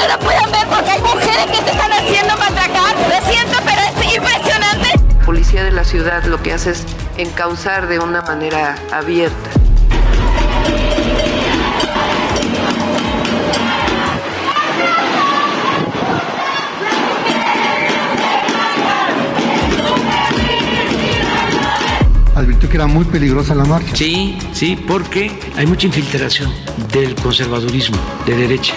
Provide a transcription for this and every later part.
No lo puedan ver porque hay mujeres que se están haciendo matracar. Lo siento, pero es impresionante. policía de la ciudad lo que hace es encauzar de una manera abierta. advirtió que era muy peligrosa la marcha. Sí, sí, porque hay mucha infiltración del conservadurismo de derecha.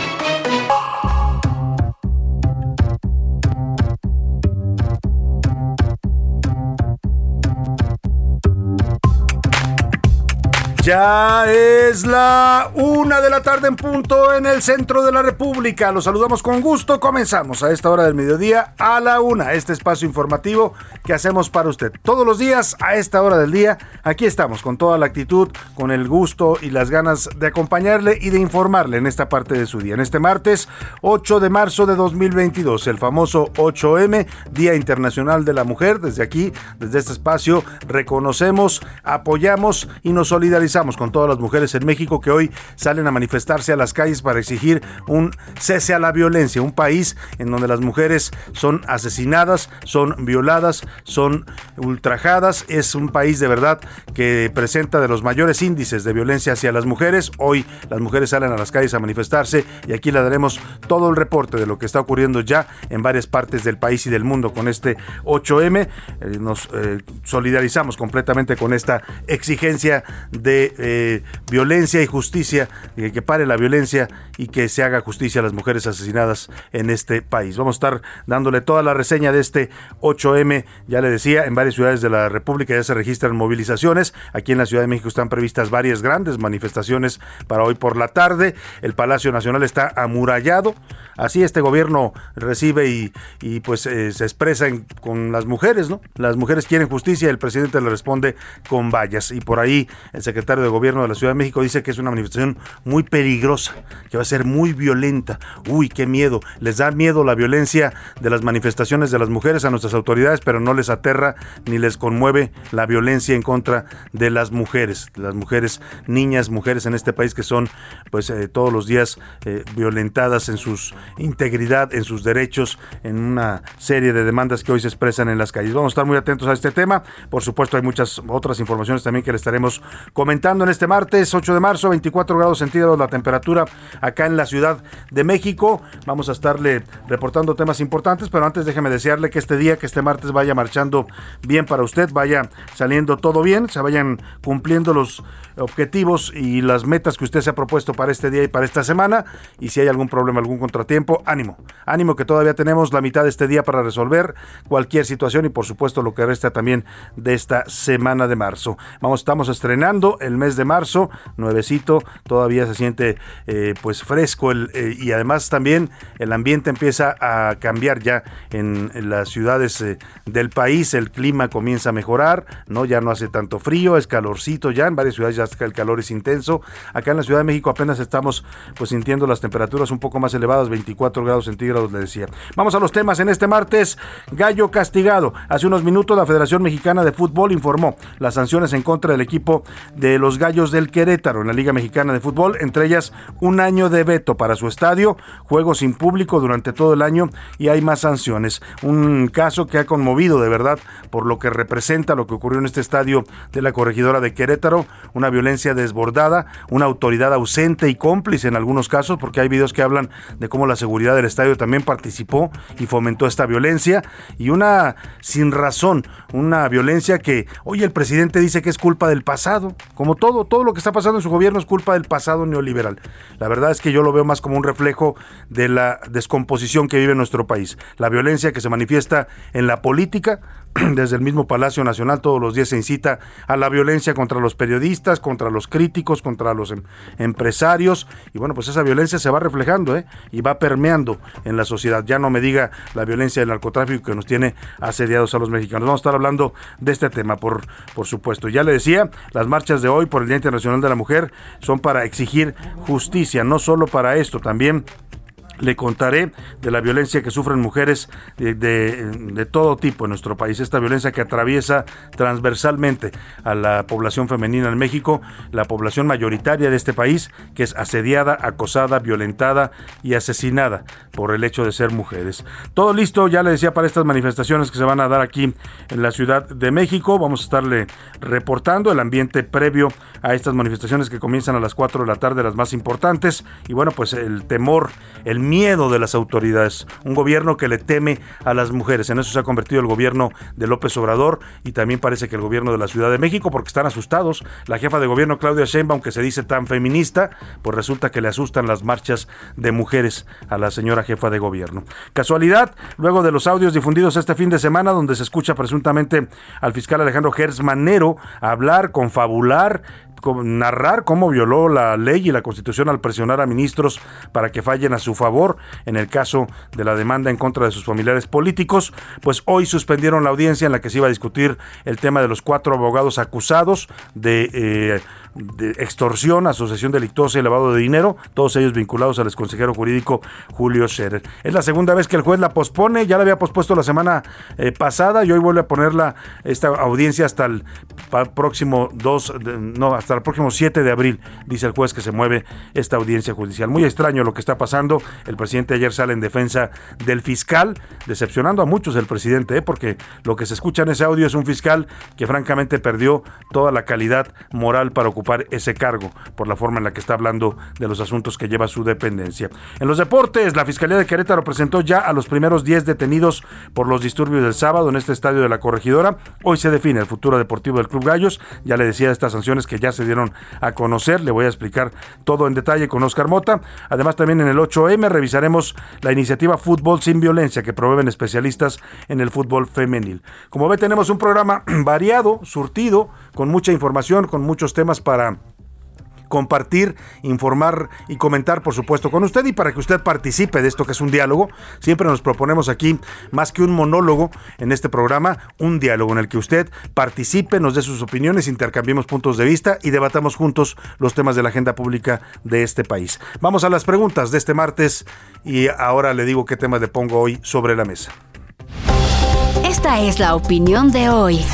Ya es la una de la tarde en punto en el centro de la República. Los saludamos con gusto. Comenzamos a esta hora del mediodía a la una. Este espacio informativo que hacemos para usted todos los días a esta hora del día. Aquí estamos con toda la actitud, con el gusto y las ganas de acompañarle y de informarle en esta parte de su día. En este martes 8 de marzo de 2022, el famoso 8M, Día Internacional de la Mujer. Desde aquí, desde este espacio, reconocemos, apoyamos y nos solidarizamos con todas las mujeres en México que hoy salen a manifestarse a las calles para exigir un cese a la violencia, un país en donde las mujeres son asesinadas, son violadas, son ultrajadas, es un país de verdad que presenta de los mayores índices de violencia hacia las mujeres. Hoy las mujeres salen a las calles a manifestarse y aquí le daremos todo el reporte de lo que está ocurriendo ya en varias partes del país y del mundo con este 8M. Eh, nos eh, solidarizamos completamente con esta exigencia de eh, violencia y justicia, eh, que pare la violencia y que se haga justicia a las mujeres asesinadas en este país. Vamos a estar dándole toda la reseña de este 8M, ya le decía, en varias ciudades de la República ya se registran movilizaciones. Aquí en la Ciudad de México están previstas varias grandes manifestaciones para hoy por la tarde. El Palacio Nacional está amurallado. Así este gobierno recibe y, y pues eh, se expresa con las mujeres, ¿no? Las mujeres quieren justicia el presidente le responde con vallas. Y por ahí el secretario de Gobierno de la Ciudad de México dice que es una manifestación muy peligrosa, que va a ser muy violenta. Uy, qué miedo. Les da miedo la violencia de las manifestaciones de las mujeres a nuestras autoridades, pero no les aterra ni les conmueve la violencia en contra de las mujeres, las mujeres, niñas, mujeres en este país que son pues eh, todos los días eh, violentadas en sus integridad, en sus derechos, en una serie de demandas que hoy se expresan en las calles. Vamos a estar muy atentos a este tema. Por supuesto, hay muchas otras informaciones también que le estaremos comentando en este martes 8 de marzo, 24 grados centígrados la temperatura acá en la Ciudad de México. Vamos a estarle reportando temas importantes, pero antes déjeme desearle que este día, que este martes vaya marchando bien para usted, vaya saliendo todo bien, se vayan cumpliendo los objetivos y las metas que usted se ha propuesto para este día y para esta semana. Y si hay algún problema, algún contratiempo, ánimo, ánimo que todavía tenemos la mitad de este día para resolver cualquier situación y por supuesto lo que resta también de esta semana de marzo. Vamos, estamos estrenando el mes de marzo, nuevecito, todavía se siente eh, pues fresco el, eh, y además también el ambiente empieza a cambiar ya en, en las ciudades eh, del país, el clima comienza a mejorar, no ya no hace tanto frío, es calorcito ya, en varias ciudades ya el calor es intenso. Acá en la Ciudad de México apenas estamos pues sintiendo las temperaturas un poco más elevadas, 24 grados centígrados le decía. Vamos a los temas en este martes. Gallo castigado. Hace unos minutos la Federación Mexicana de Fútbol informó las sanciones en contra del equipo de los Gallos del Querétaro en la Liga Mexicana de Fútbol, entre ellas un año de veto para su estadio, juegos sin público durante todo el año y hay más sanciones. Un caso que ha conmovido de verdad por lo que representa lo que ocurrió en este estadio de la corregidora de Querétaro, una violencia desbordada, una autoridad ausente y cómplice en algunos casos, porque hay videos que hablan de cómo la seguridad del estadio también participó y fomentó esta violencia y una sin razón, una violencia que hoy el presidente dice que es culpa del pasado, como todo, todo lo que está pasando en su gobierno es culpa del pasado neoliberal. La verdad es que yo lo veo más como un reflejo de la descomposición que vive nuestro país, la violencia que se manifiesta en la política, desde el mismo Palacio Nacional todos los días se incita a la violencia contra los periodistas, contra los críticos, contra los em, empresarios y bueno, pues esa violencia se va reflejando ¿eh? y va permeando en la sociedad. Ya no me diga la violencia del narcotráfico que nos tiene asediados a los mexicanos. Vamos a estar hablando de este tema, por, por supuesto. Ya le decía, las marchas de hoy por el Día Internacional de la Mujer son para exigir justicia, no solo para esto, también le contaré de la violencia que sufren mujeres de, todo tipo en nuestro país, esta violencia que atraviesa transversalmente a la población femenina en México, la población mayoritaria de este país, que es asediada, acosada, violentada y asesinada por el hecho de ser mujeres. Todo listo, ya le decía, para estas manifestaciones que se van a dar aquí en la Ciudad de México. Vamos a estarle reportando el ambiente previo a estas manifestaciones que comienzan a las 4 de la tarde, las más importantes. Y bueno, pues el temor, el miedo de las autoridades. Un gobierno que le teme a las mujeres. En eso se ha convertido el gobierno de López Obrador y también parece que el gobierno de la Ciudad de México porque están asustados. La jefa de gobierno Claudia Sheinbaum, que se dice tan feminista, pues resulta que le asustan las marchas de mujeres a la señora jefa de gobierno. Casualidad, luego de los audios difundidos este fin de semana donde se escucha presuntamente al fiscal Alejandro Gertz Manero hablar, confabular, narrar cómo violó la ley y la constitución al presionar a ministros para que fallen a su favor en el caso de la demanda en contra de sus familiares políticos, pues hoy suspendieron la audiencia en la que se iba a discutir el tema de los cuatro abogados acusados de... Eh, extorsión, asociación delictuosa y lavado de dinero, todos ellos vinculados al exconsejero jurídico Julio Scherer. Es la segunda vez que el juez la pospone, ya la había pospuesto la semana eh, pasada y hoy vuelve a ponerla esta audiencia hasta el próximo 2, no, hasta el próximo 7 de abril, dice el juez que se mueve esta audiencia judicial. Muy extraño lo que está pasando, el presidente ayer sale en defensa del fiscal, decepcionando a muchos el presidente, ¿eh? porque lo que se escucha en ese audio es un fiscal que francamente perdió toda la calidad moral para ocupar ese cargo por la forma en la que está hablando de los asuntos que lleva su dependencia. En los deportes, la Fiscalía de Querétaro presentó ya a los primeros 10 detenidos por los disturbios del sábado en este estadio de la Corregidora. Hoy se define el futuro deportivo del Club Gallos. Ya le decía estas sanciones que ya se dieron a conocer. Le voy a explicar todo en detalle con Oscar Mota. Además, también en el 8M revisaremos la iniciativa Fútbol sin Violencia que promueven especialistas en el fútbol femenil. Como ve, tenemos un programa variado, surtido, con mucha información, con muchos temas para compartir, informar y comentar, por supuesto, con usted y para que usted participe de esto que es un diálogo. Siempre nos proponemos aquí, más que un monólogo en este programa, un diálogo en el que usted participe, nos dé sus opiniones, intercambiemos puntos de vista y debatamos juntos los temas de la agenda pública de este país. Vamos a las preguntas de este martes y ahora le digo qué temas le pongo hoy sobre la mesa. Esta es la opinión de hoy.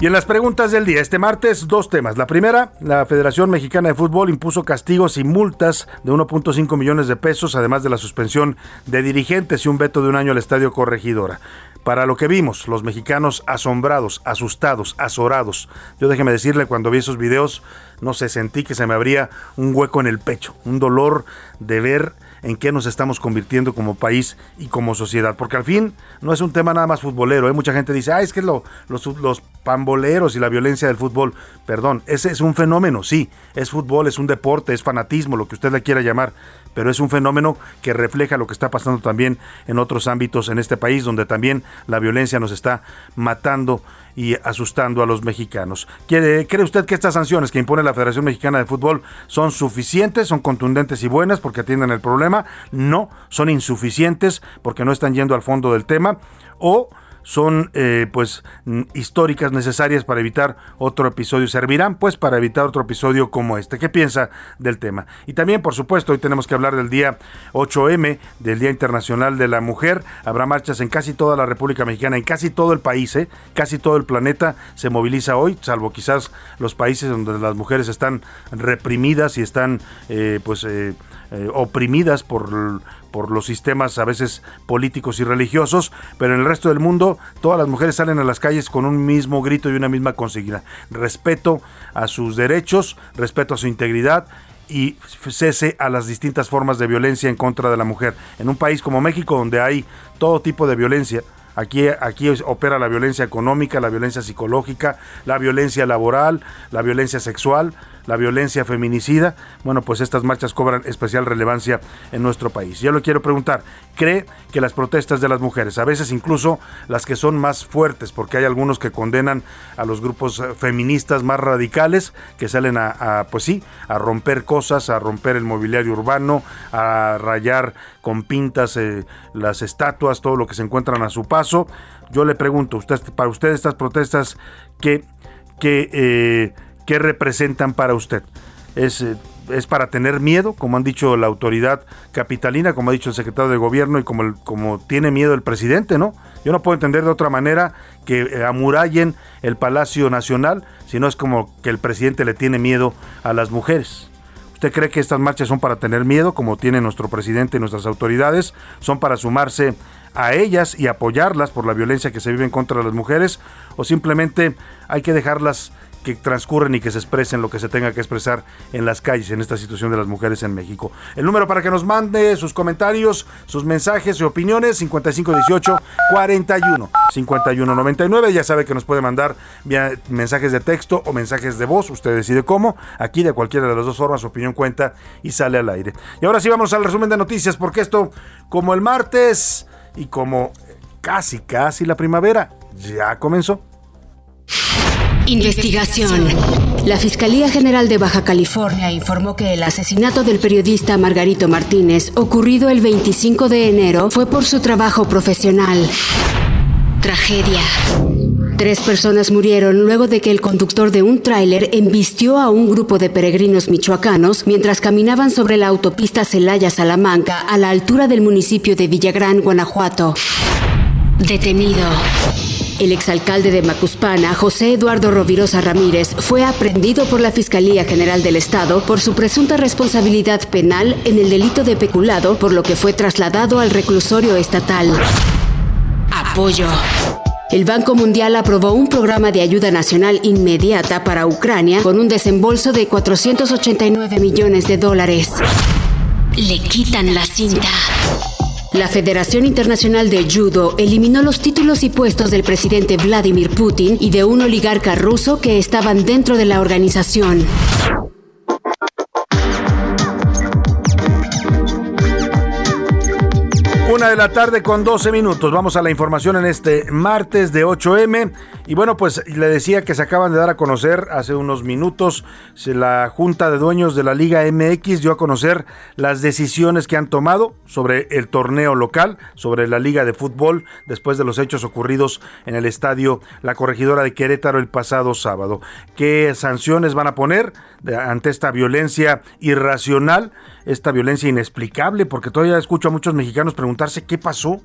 Y en las preguntas del día, este martes, dos temas. La primera, la Federación Mexicana de Fútbol impuso castigos y multas de 1.5 millones de pesos, además de la suspensión de dirigentes y un veto de un año al Estadio Corregidora. Para lo que vimos, los mexicanos asombrados, asustados, azorados. Yo déjeme decirle, cuando vi esos videos, no sé, sentí que se me abría un hueco en el pecho, un dolor de ver en qué nos estamos convirtiendo como país y como sociedad. Porque al fin no es un tema nada más futbolero. ¿eh? Mucha gente dice, ah, es que lo, los, los pamboleros y la violencia del fútbol. Perdón, ese es un fenómeno, sí. Es fútbol, es un deporte, es fanatismo, lo que usted le quiera llamar. Pero es un fenómeno que refleja lo que está pasando también en otros ámbitos en este país, donde también la violencia nos está matando y asustando a los mexicanos. ¿Cree, usted que estas sanciones que impone la Federación Mexicana de Fútbol son suficientes, son contundentes y buenas porque atienden el problema? No, son insuficientes porque no están yendo al fondo del tema o son eh, pues históricas necesarias para evitar otro episodio, servirán pues para evitar otro episodio como este. ¿Qué piensa del tema? Y también, por supuesto, hoy tenemos que hablar del día 8M, del Día Internacional de la Mujer. Habrá marchas en casi toda la República Mexicana, en casi todo el país, ¿eh? casi todo el planeta se moviliza hoy, salvo quizás los países donde las mujeres están reprimidas y están eh, pues eh, oprimidas por por los sistemas a veces políticos y religiosos, pero en el resto del mundo todas las mujeres salen a las calles con un mismo grito y una misma consigna. Respeto a sus derechos, respeto a su integridad y cese a las distintas formas de violencia en contra de la mujer. En un país como México, donde hay todo tipo de violencia, Aquí, aquí, opera la violencia económica, la violencia psicológica, la violencia laboral, la violencia sexual, la violencia feminicida, bueno, pues estas marchas cobran especial relevancia en nuestro país. Yo le quiero preguntar, ¿cree que las protestas de las mujeres, a veces incluso las que son más fuertes, porque hay algunos que condenan a los grupos eh, feministas más radicales, que salen a, pues sí, a romper cosas, a romper el mobiliario urbano, a rayar con pintas eh, las estatuas, todo lo que se encuentran a su paso? Yo le pregunto, usted, para usted estas protestas, ¿qué, qué eh, ¿qué representan para usted? ¿Es, eh, ¿Es para tener miedo, como han dicho la autoridad capitalina, como ha dicho el secretario de gobierno y como, como tiene miedo el presidente, ¿no? Yo no puedo entender de otra manera que eh, amurallen el Palacio Nacional, sino es como que el presidente le tiene miedo a las mujeres. ¿Usted cree que estas marchas son para tener miedo, como tiene nuestro presidente y nuestras autoridades? ¿Son para sumarse a ellas y apoyarlas por la violencia que se vive en contra de las mujeres? ¿O simplemente hay que dejarlas que transcurren y que se expresen lo que se tenga que expresar en las calles en esta situación de las mujeres en México. El número para que nos mande sus comentarios, sus mensajes y opiniones 5518 41 5199. Ya sabe que nos puede mandar mensajes de texto o mensajes de voz, usted decide cómo. Aquí de cualquiera de las dos formas su opinión cuenta y sale al aire. Y ahora sí vamos al resumen de noticias porque esto como el martes y como casi casi la primavera ya comenzó. Investigación. La Fiscalía General de Baja California informó que el asesinato del periodista Margarito Martínez, ocurrido el 25 de enero, fue por su trabajo profesional. Tragedia. Tres personas murieron luego de que el conductor de un tráiler embistió a un grupo de peregrinos michoacanos mientras caminaban sobre la autopista Celaya-Salamanca a la altura del municipio de Villagrán, Guanajuato. Detenido. El exalcalde de Macuspana, José Eduardo Rovirosa Ramírez, fue aprendido por la Fiscalía General del Estado por su presunta responsabilidad penal en el delito de peculado, por lo que fue trasladado al reclusorio estatal. Apoyo. El Banco Mundial aprobó un programa de ayuda nacional inmediata para Ucrania con un desembolso de 489 millones de dólares. Le quitan la cinta. La Federación Internacional de Judo eliminó los títulos y puestos del presidente Vladimir Putin y de un oligarca ruso que estaban dentro de la organización. De la tarde con 12 minutos. Vamos a la información en este martes de 8M. Y bueno, pues le decía que se acaban de dar a conocer hace unos minutos. La Junta de Dueños de la Liga MX dio a conocer las decisiones que han tomado sobre el torneo local, sobre la Liga de Fútbol, después de los hechos ocurridos en el estadio La Corregidora de Querétaro el pasado sábado. ¿Qué sanciones van a poner ante esta violencia irracional? Esta violencia inexplicable, porque todavía escucho a muchos mexicanos preguntarse qué pasó,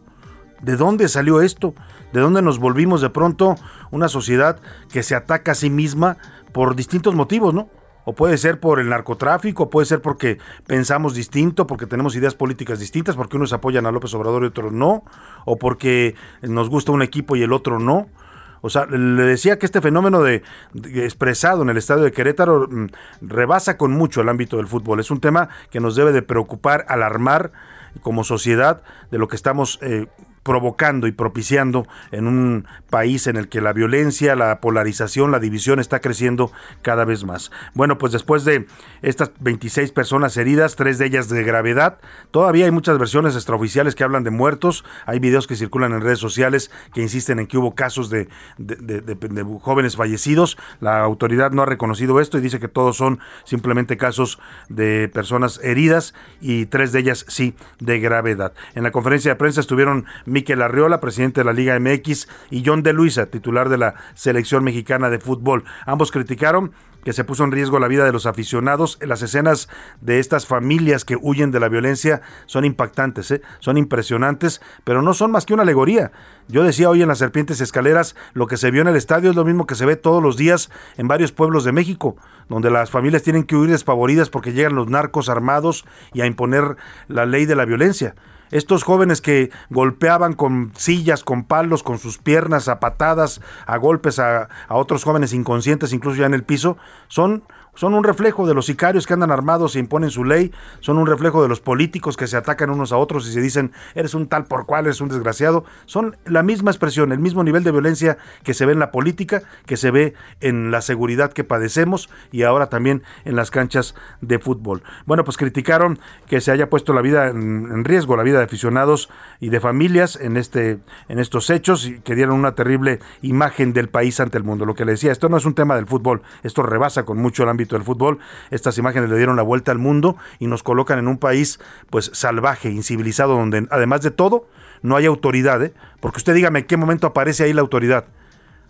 de dónde salió esto, de dónde nos volvimos de pronto una sociedad que se ataca a sí misma por distintos motivos, ¿no? O puede ser por el narcotráfico, puede ser porque pensamos distinto, porque tenemos ideas políticas distintas, porque unos apoyan a López Obrador y otros no, o porque nos gusta un equipo y el otro no. O sea, le decía que este fenómeno de, expresado en el estadio de Querétaro mm, rebasa con mucho el ámbito del fútbol. Es un tema que nos debe de preocupar, alarmar como sociedad de lo que estamos eh, provocando y propiciando en un país en el que la violencia, la polarización, la división está creciendo cada vez más. Bueno, pues después de estas 26 personas heridas, tres de ellas de gravedad, todavía hay muchas versiones extraoficiales que hablan de muertos, hay videos que circulan en redes sociales que insisten en que hubo casos de, de jóvenes fallecidos, la autoridad no ha reconocido esto y dice que todos son simplemente casos de personas heridas y tres de ellas sí de gravedad. En la conferencia de prensa estuvieron Miquel Arriola, presidente de la Liga MX, y John de Luisa, titular de la selección mexicana de fútbol. Ambos criticaron que se puso en riesgo la vida de los aficionados. Las escenas de estas familias que huyen de la violencia son impactantes, ¿eh? son impresionantes, pero no son más que una alegoría. Yo decía hoy en las Serpientes Escaleras, lo que se vio en el estadio es lo mismo que se ve todos los días en varios pueblos de México, donde las familias tienen que huir despavoridas porque llegan los narcos armados y a imponer la ley de la violencia. Estos jóvenes que golpeaban con sillas, con palos, con sus piernas, a patadas, a golpes a, a otros jóvenes inconscientes, incluso ya en el piso, son son un reflejo de los sicarios que andan armados e imponen su ley, son un reflejo de los políticos que se atacan unos a otros y se dicen, eres un tal por cual, eres un desgraciado. Son la misma expresión, el mismo nivel de violencia que se ve en la política, que se ve en la seguridad que padecemos y ahora también en las canchas de fútbol. Bueno, pues criticaron que se haya puesto la vida en, riesgo, la vida de aficionados y de familias en, este, en estos hechos y que dieron una terrible imagen del país ante el mundo. Lo que le decía, esto no es un tema del fútbol, esto rebasa con mucho el ámbito del fútbol. Estas imágenes le dieron la vuelta al mundo y nos colocan en un país pues salvaje, incivilizado, donde además de todo no hay autoridad, ¿eh? porque usted dígame en qué momento aparece ahí la autoridad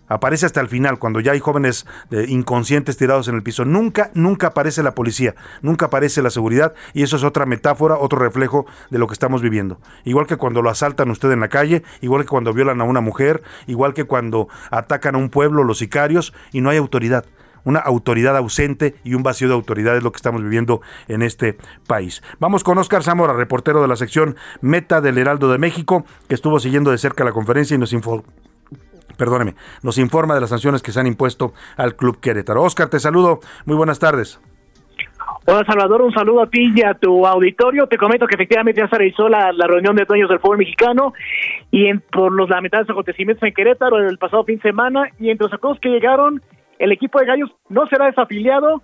aparece hasta el final, cuando ya hay jóvenes eh, inconscientes tirados en el piso. Nunca, nunca aparece la policía, nunca aparece la seguridad y eso es otra metáfora, otro reflejo de lo que estamos viviendo. Igual que cuando lo asaltan usted en la calle, igual que cuando violan a una mujer, igual que cuando atacan a un pueblo los sicarios y no hay autoridad una autoridad ausente y un vacío de autoridad es lo que estamos viviendo en este país. Vamos con Oscar Zamora, reportero de la sección Meta del Heraldo de México, que estuvo siguiendo de cerca la conferencia y nos informó perdóneme, nos informa de las sanciones que se han impuesto al Club Querétaro. Oscar, te saludo. Muy buenas tardes. Hola Salvador, un saludo a ti y a tu auditorio. Te comento que efectivamente ya se realizó la, reunión de dueños del fútbol mexicano y en, por los lamentables acontecimientos en Querétaro el pasado fin de semana y entre los acuerdos que llegaron el equipo de Gallos no será desafiliado,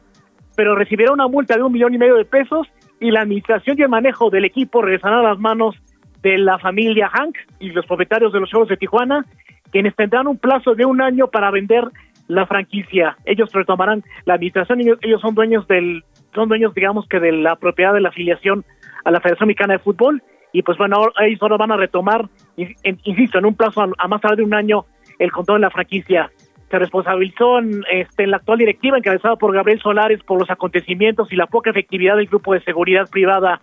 pero recibirá una multa de un millón y medio de pesos y la administración y el manejo del equipo regresarán a las manos de la familia Hank y los propietarios de los Juegos de Tijuana, quienes tendrán un plazo de un año para vender la franquicia. Ellos retomarán la administración y ellos son dueños del, son dueños, digamos que de la propiedad de la afiliación a la Federación Mexicana de Fútbol y pues bueno, ellos ahora van a retomar, insisto, en un plazo a más tarde de un año el control de la franquicia se responsabilizó en, este, la actual directiva encabezada por Gabriel Solares por los acontecimientos y la poca efectividad del grupo de seguridad privada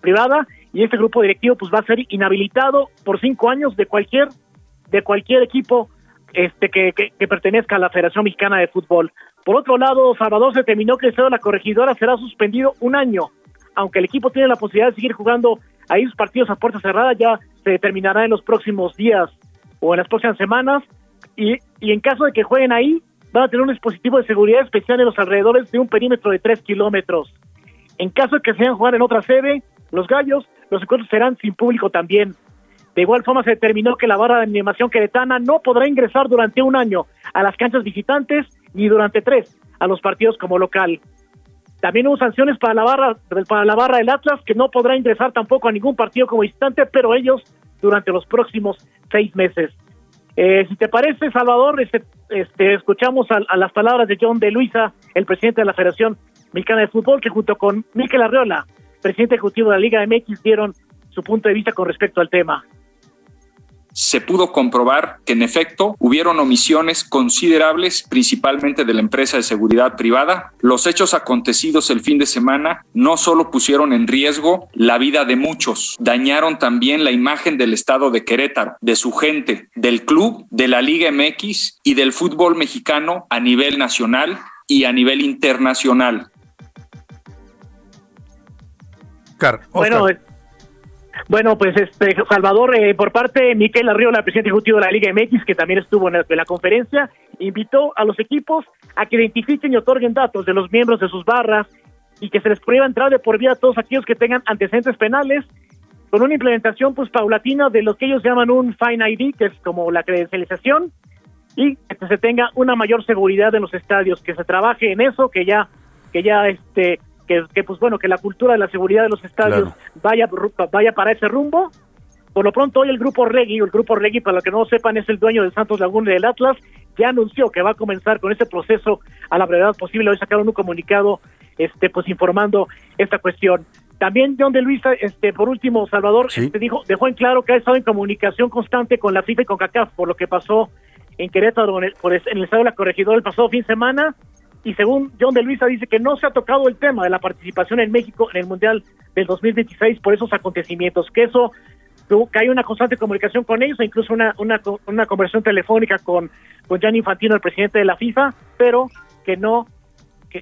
privada. Y este grupo directivo pues va a ser inhabilitado por cinco años de cualquier de cualquier equipo este que, que, pertenezca a la Federación Mexicana de Fútbol. Por otro lado, Salvador se terminó que la corregidora será suspendido un año, aunque el equipo tiene la posibilidad de seguir jugando ahí sus partidos a puerta cerrada, ya se determinará en los próximos días o en las próximas semanas y, y en caso de que jueguen ahí, van a tener un dispositivo de seguridad especial en los alrededores de un perímetro de 3 kilómetros. En caso de que sean jugar en otra sede, los gallos, los encuentros serán sin público también. De igual forma se determinó que la barra de animación queretana no podrá ingresar durante un año a las canchas visitantes ni durante tres a los partidos como local. También hubo sanciones para la barra para la barra del Atlas que no podrá ingresar tampoco a ningún partido como visitante, pero ellos durante los próximos seis meses. Eh, si te parece, Salvador, este, este escuchamos a, las palabras de John de Luisa, el presidente de la Federación Mexicana de Fútbol, que junto con Miquel Arreola, presidente ejecutivo de la Liga MX, dieron su punto de vista con respecto al tema se pudo comprobar que en efecto hubieron omisiones considerables, principalmente de la empresa de seguridad privada. Los hechos acontecidos el fin de semana no solo pusieron en riesgo la vida de muchos, dañaron también la imagen del estado de Querétaro, de su gente, del club, de la Liga MX y del fútbol mexicano a nivel nacional y a nivel internacional. bueno, bueno, pues este Salvador, eh, por parte de Miquel Arriola, presidente ejecutivo de la Liga MX, que también estuvo en la, conferencia, invitó a los equipos a que identifiquen y otorguen datos de los miembros de sus barras y que se les prohíba entrar de por vida a todos aquellos que tengan antecedentes penales, con una implementación pues paulatina de lo que ellos llaman un Fine ID, que es como la credencialización, y que se tenga una mayor seguridad en los estadios, que se trabaje en eso, que ya, que ya este que, pues bueno, que la cultura de la seguridad de los estadios vaya, vaya para ese rumbo. Por lo pronto hoy el grupo Regui, el grupo Regui, para los que no lo sepan, es el dueño del Santos Laguna y del Atlas, ya anunció que va a comenzar con ese proceso a la brevedad posible. Hoy sacaron un comunicado este pues informando esta cuestión. También John de Luisa, este, por último, Salvador, este, dijo, dejó en claro que ha estado en comunicación constante con la FIFA y con CACAF por lo que pasó en Querétaro, en el, por el, en el estado de la corregidora el pasado fin de semana. Y según John de Luisa, dice que no se ha tocado el tema de la participación en México en el Mundial del 2026 por esos acontecimientos, que eso que hay una constante comunicación con ellos, e incluso una, una, una conversación telefónica con, con Gianni Infantino, el presidente de la FIFA, pero que no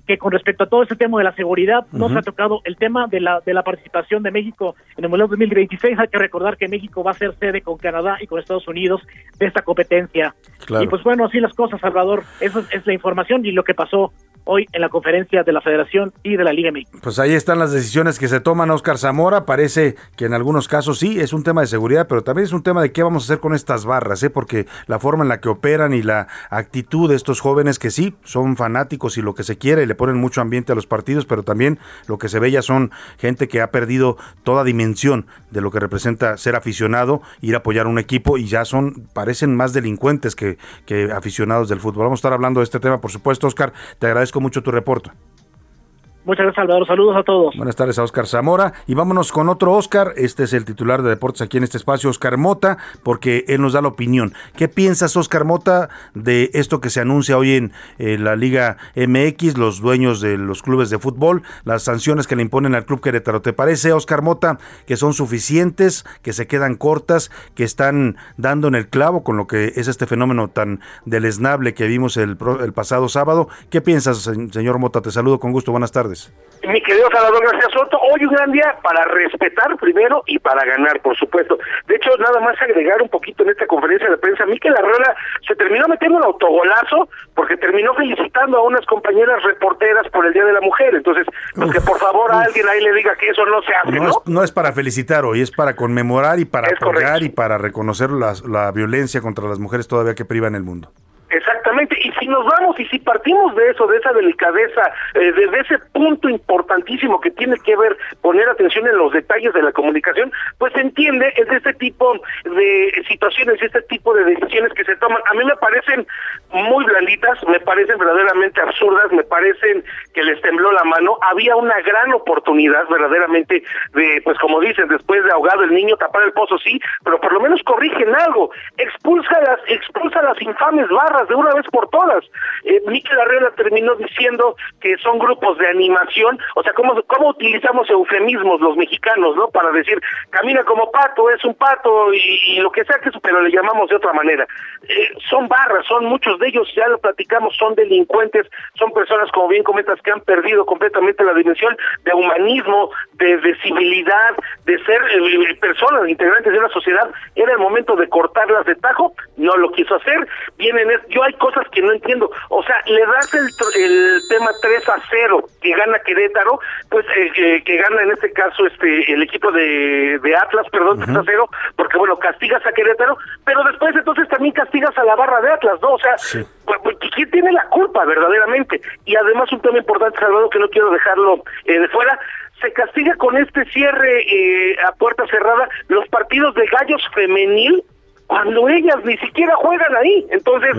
que, con respecto a todo ese tema de la seguridad no se ha tocado el tema de la de la participación de México en el Mundial 2026. Hay que recordar que México va a ser sede con Canadá y con Estados Unidos de esta competencia. Y pues bueno, así las cosas, Salvador. Esa es la información y lo que pasó hoy en la conferencia de la Federación y de la Liga MX. Pues ahí están las decisiones que se toman, Oscar Zamora. Parece que en algunos casos sí es un tema de seguridad, pero también es un tema de qué vamos a hacer con estas barras, ¿eh? porque la forma en la que operan y la actitud de estos jóvenes que sí son fanáticos y lo que se quiere y le ponen mucho ambiente a los partidos, pero también lo que se ve ya son gente que ha perdido toda dimensión de lo que representa ser aficionado, ir a apoyar un equipo y ya son, parecen más delincuentes que, que aficionados del fútbol. Vamos a estar hablando de este tema, por supuesto, Oscar. Te agradezco mucho tu reporte. Muchas gracias, Salvador. Saludos a todos. Buenas tardes a Oscar Zamora. Y vámonos con otro Oscar. Este es el titular de deportes aquí en este espacio, Oscar Mota, porque él nos da la opinión. ¿Qué piensas, Oscar Mota, de esto que se anuncia hoy en la Liga MX, los dueños de los clubes de fútbol, las sanciones que le imponen al Club Querétaro? ¿Te parece, Oscar Mota, que son suficientes, que se quedan cortas, que están dando en el clavo con lo que es este fenómeno tan deleznable que vimos el, el pasado sábado? ¿Qué piensas, señor Mota? Te saludo con gusto. Buenas tardes. Mi querido Salvador García Soto, hoy un gran día para respetar primero y para ganar, por supuesto. De hecho, nada más agregar un poquito en esta conferencia de prensa, Miquel Arreola se terminó metiendo un autogolazo porque terminó felicitando a unas compañeras reporteras por el Día de la Mujer. Entonces, pues que por favor a alguien ahí le diga que eso no se hace, ¿no? Es, no es para felicitar hoy, es para conmemorar y para apoyar y para reconocer la violencia contra las mujeres todavía que priva en el mundo. Y nos vamos y si partimos de eso, de esa delicadeza, eh, desde ese punto importantísimo que tiene que ver poner atención en los detalles de la comunicación, pues se entiende es de este tipo de situaciones, este tipo de decisiones que se toman. A mí me parecen muy blanditas, me parecen verdaderamente absurdas, me parecen que les tembló la mano. Había una gran oportunidad verdaderamente de, pues como dicen, después de ahogado el niño, tapar el pozo, sí, pero por lo menos corrigen algo, expulsa las, expulsa las infames barras de una vez por todas. Eh, Miquel Arreola terminó diciendo que son grupos de animación, o sea, ¿cómo, cómo utilizamos eufemismos los mexicanos, ¿no? Para decir, camina como pato, es un pato y, lo que sea que eso, pero le llamamos de otra manera. Eh, son barras, son muchos de ellos, ya lo platicamos, son delincuentes, son personas, como bien comentas, que han perdido completamente la dimensión de humanismo, de, de civilidad, de ser eh, personas integrantes de una sociedad. Era el momento de cortarlas de tajo, no lo quiso hacer. Vienen, yo hay cosas que no entiendo. O sea, le das el, el tema 3 a 0 que gana Querétaro, pues eh, que, gana en este caso este el equipo de, de Atlas, perdón, 3 a 0, porque bueno, castigas a Querétaro, pero después entonces también castigas a la barra de Atlas, ¿no? O sea, pues, pues, ¿quién tiene la culpa verdaderamente? Y además un tema importante, Salvador, que no quiero dejarlo eh, de fuera, se castiga con este cierre eh, a puerta cerrada los partidos de gallos femenil cuando ellas ni siquiera juegan ahí. Entonces,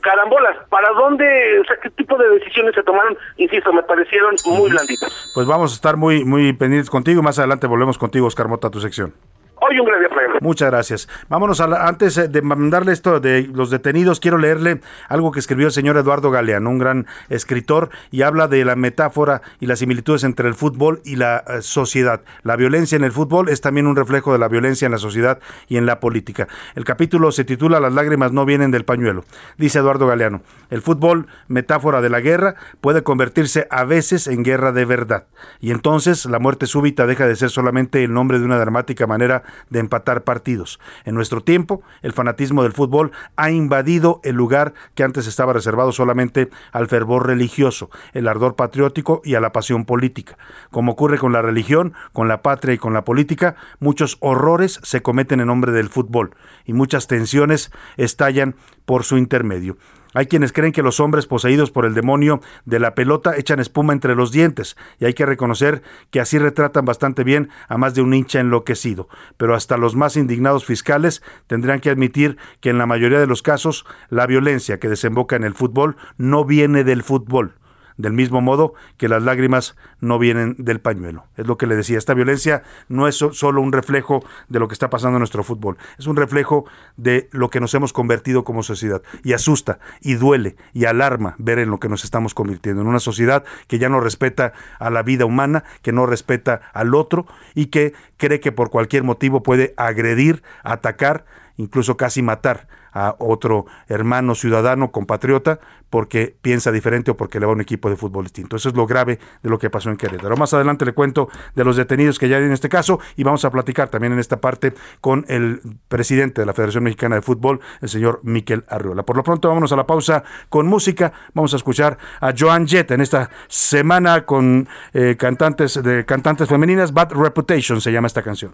carambolas, ¿para dónde, o sea, qué tipo de decisiones se tomaron? Insisto, me parecieron muy blanditas. Pues vamos a estar muy, muy pendientes contigo. Más adelante volvemos contigo, Oscar Mota, a tu sección. Hoy un gran día Muchas gracias. Vámonos a antes eh, de mandarle esto de los detenidos, quiero leerle algo que escribió el señor Eduardo Galeano, un gran escritor, y habla de la metáfora y las similitudes entre el fútbol y la eh, sociedad. La violencia en el fútbol es también un reflejo de la violencia en la sociedad y en la política. El capítulo se titula Las lágrimas no vienen del pañuelo. Dice Eduardo Galeano, el fútbol, metáfora de la guerra, puede convertirse a veces en guerra de verdad. Y entonces la muerte súbita deja de ser solamente el nombre de una dramática manera de empatar partidos. En nuestro tiempo, el fanatismo del fútbol ha invadido el lugar que antes estaba reservado solamente al fervor religioso, el ardor patriótico y a la pasión política. Como ocurre con la religión, con la patria y con la política, muchos horrores se cometen en nombre del fútbol y muchas tensiones estallan por su intermedio. Hay quienes creen que los hombres poseídos por el demonio de la pelota echan espuma entre los dientes, y hay que reconocer que así retratan bastante bien a más de un hincha enloquecido. Pero hasta los más indignados fiscales tendrán que admitir que en la mayoría de los casos la violencia que desemboca en el fútbol no viene del fútbol del mismo modo que las lágrimas no vienen del pañuelo. Es lo que le decía, esta violencia no es solo un reflejo de lo que está pasando en nuestro fútbol, es un reflejo de lo que nos hemos convertido como sociedad. Y asusta, y duele, y alarma ver en lo que nos estamos convirtiendo, en una sociedad que ya no respeta a la vida humana, que no respeta al otro y que cree que por cualquier motivo puede agredir, atacar, incluso casi matar a otro hermano ciudadano, compatriota, porque piensa diferente o porque le va a un equipo de fútbol distinto. Eso es lo grave de lo que pasó en Querétaro. Más adelante le cuento de los detenidos que ya hay en este caso y vamos a platicar también en esta parte con el presidente de la Federación Mexicana de Fútbol, el señor Miquel Arriola. Por lo pronto vámonos a la pausa con música. Vamos a escuchar a Joan Jett en esta semana con eh, cantantes de cantantes femeninas. Bad Reputation se llama esta canción.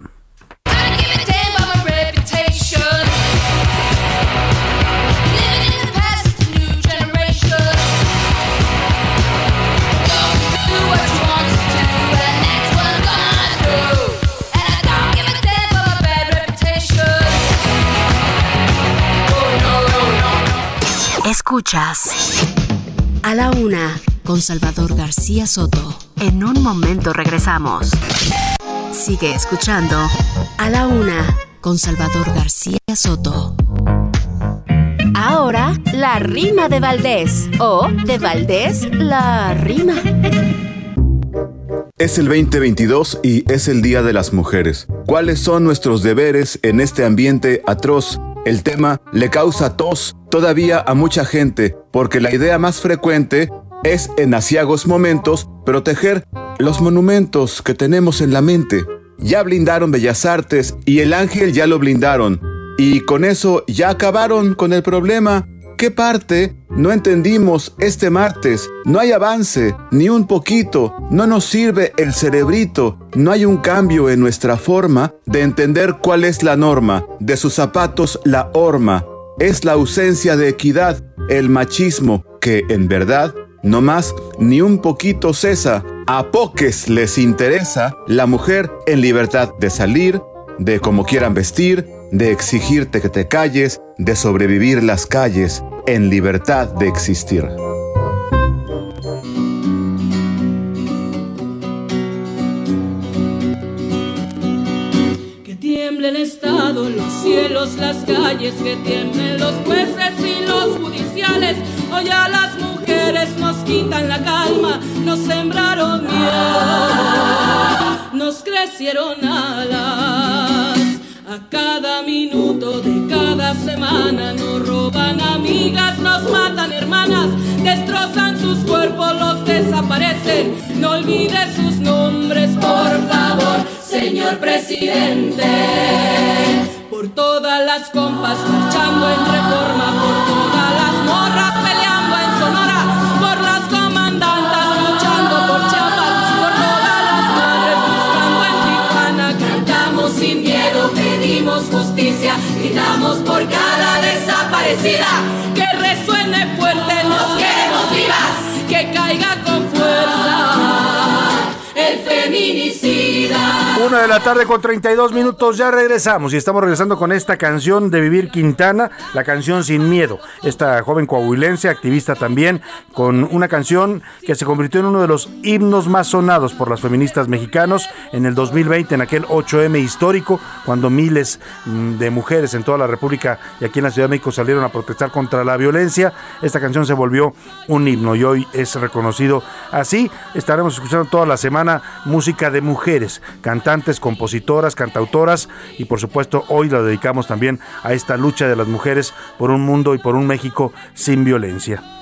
Escuchas a la una con Salvador García Soto. En un momento regresamos. Sigue escuchando a la una con Salvador García Soto. Ahora, la rima de Valdés. O de Valdés, la rima. Es el 2022 y es el Día de las Mujeres. ¿Cuáles son nuestros deberes en este ambiente atroz? El tema le causa tos todavía a mucha gente porque la idea más frecuente es en asiagos momentos proteger los monumentos que tenemos en la mente. Ya blindaron Bellas Artes y el ángel ya lo blindaron. Y con eso ya acabaron con el problema. ¿Qué parte no entendimos este martes? No hay avance, ni un poquito, no nos sirve el cerebrito, no hay un cambio en nuestra forma de entender cuál es la norma, de sus zapatos la horma. Es la ausencia de equidad, el machismo, que en verdad no más ni un poquito cesa. A poques les interesa la mujer en libertad de salir, de como quieran vestir, de exigirte que te calles, de sobrevivir las calles, en libertad de existir. Que tiemble el Estado, los cielos, las calles, que tiemblen los jueces y los judiciales. Hoy a las mujeres nos quitan la calma, nos sembraron miedo, nos crecieron alas. A cada minuto de cada semana nos roban amigas, nos matan hermanas, destrozan sus cuerpos, los desaparecen. No olvides sus nombres, por favor, señor presidente. Por todas las compas marchando en reforma, por desaparecida. Una de la tarde con 32 minutos, ya regresamos y estamos regresando con esta canción de Vivir Quintana, la canción Sin Miedo. Esta joven coahuilense, activista también, con una canción que se convirtió en uno de los himnos más sonados por las feministas mexicanos en el 2020, en aquel 8M histórico, cuando miles mm, de mujeres en toda la República y aquí en la Ciudad de México salieron a protestar contra la violencia. Esta canción se volvió un himno y hoy es reconocido así. Estaremos escuchando toda la semana música de mujeres, compositoras, cantautoras y por supuesto hoy la dedicamos también a esta lucha de las mujeres por un mundo y por un México sin violencia.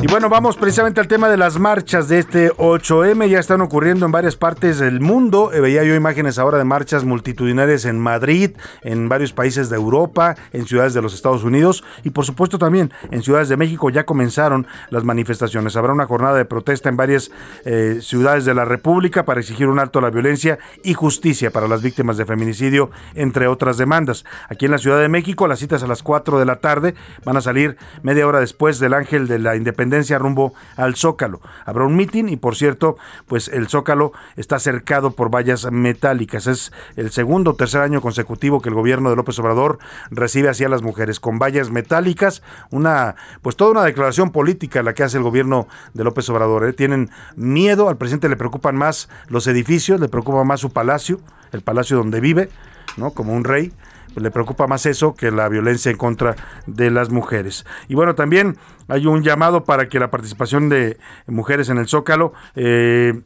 Y bueno, vamos precisamente al tema de las marchas de este 8M. Ya están ocurriendo en varias partes del mundo. Eh, veía yo imágenes ahora de marchas multitudinarias en Madrid, en varios países de Europa, en ciudades de los Estados Unidos y por supuesto también en ciudades de México ya comenzaron las manifestaciones. Habrá una jornada de protesta en varias eh, ciudades de la República para exigir un alto a la violencia y justicia para las víctimas de feminicidio, entre otras demandas. Aquí en la Ciudad de México las citas a las 4 de la tarde van a salir media hora después del Ángel de la Independencia rumbo al Zócalo. Habrá un mitin y por cierto, pues el Zócalo está cercado por vallas metálicas. Es el segundo o tercer año consecutivo que el gobierno de López Obrador recibe así a las mujeres con vallas metálicas, una pues toda una declaración política la que hace el gobierno de López Obrador. ¿eh? Tienen miedo, al presidente le preocupan más los edificios, le preocupa más su palacio, el palacio donde vive, ¿no? Como un rey le preocupa más eso que la violencia en contra de las mujeres. Y bueno, también hay un llamado para que la participación de mujeres en el Zócalo eh,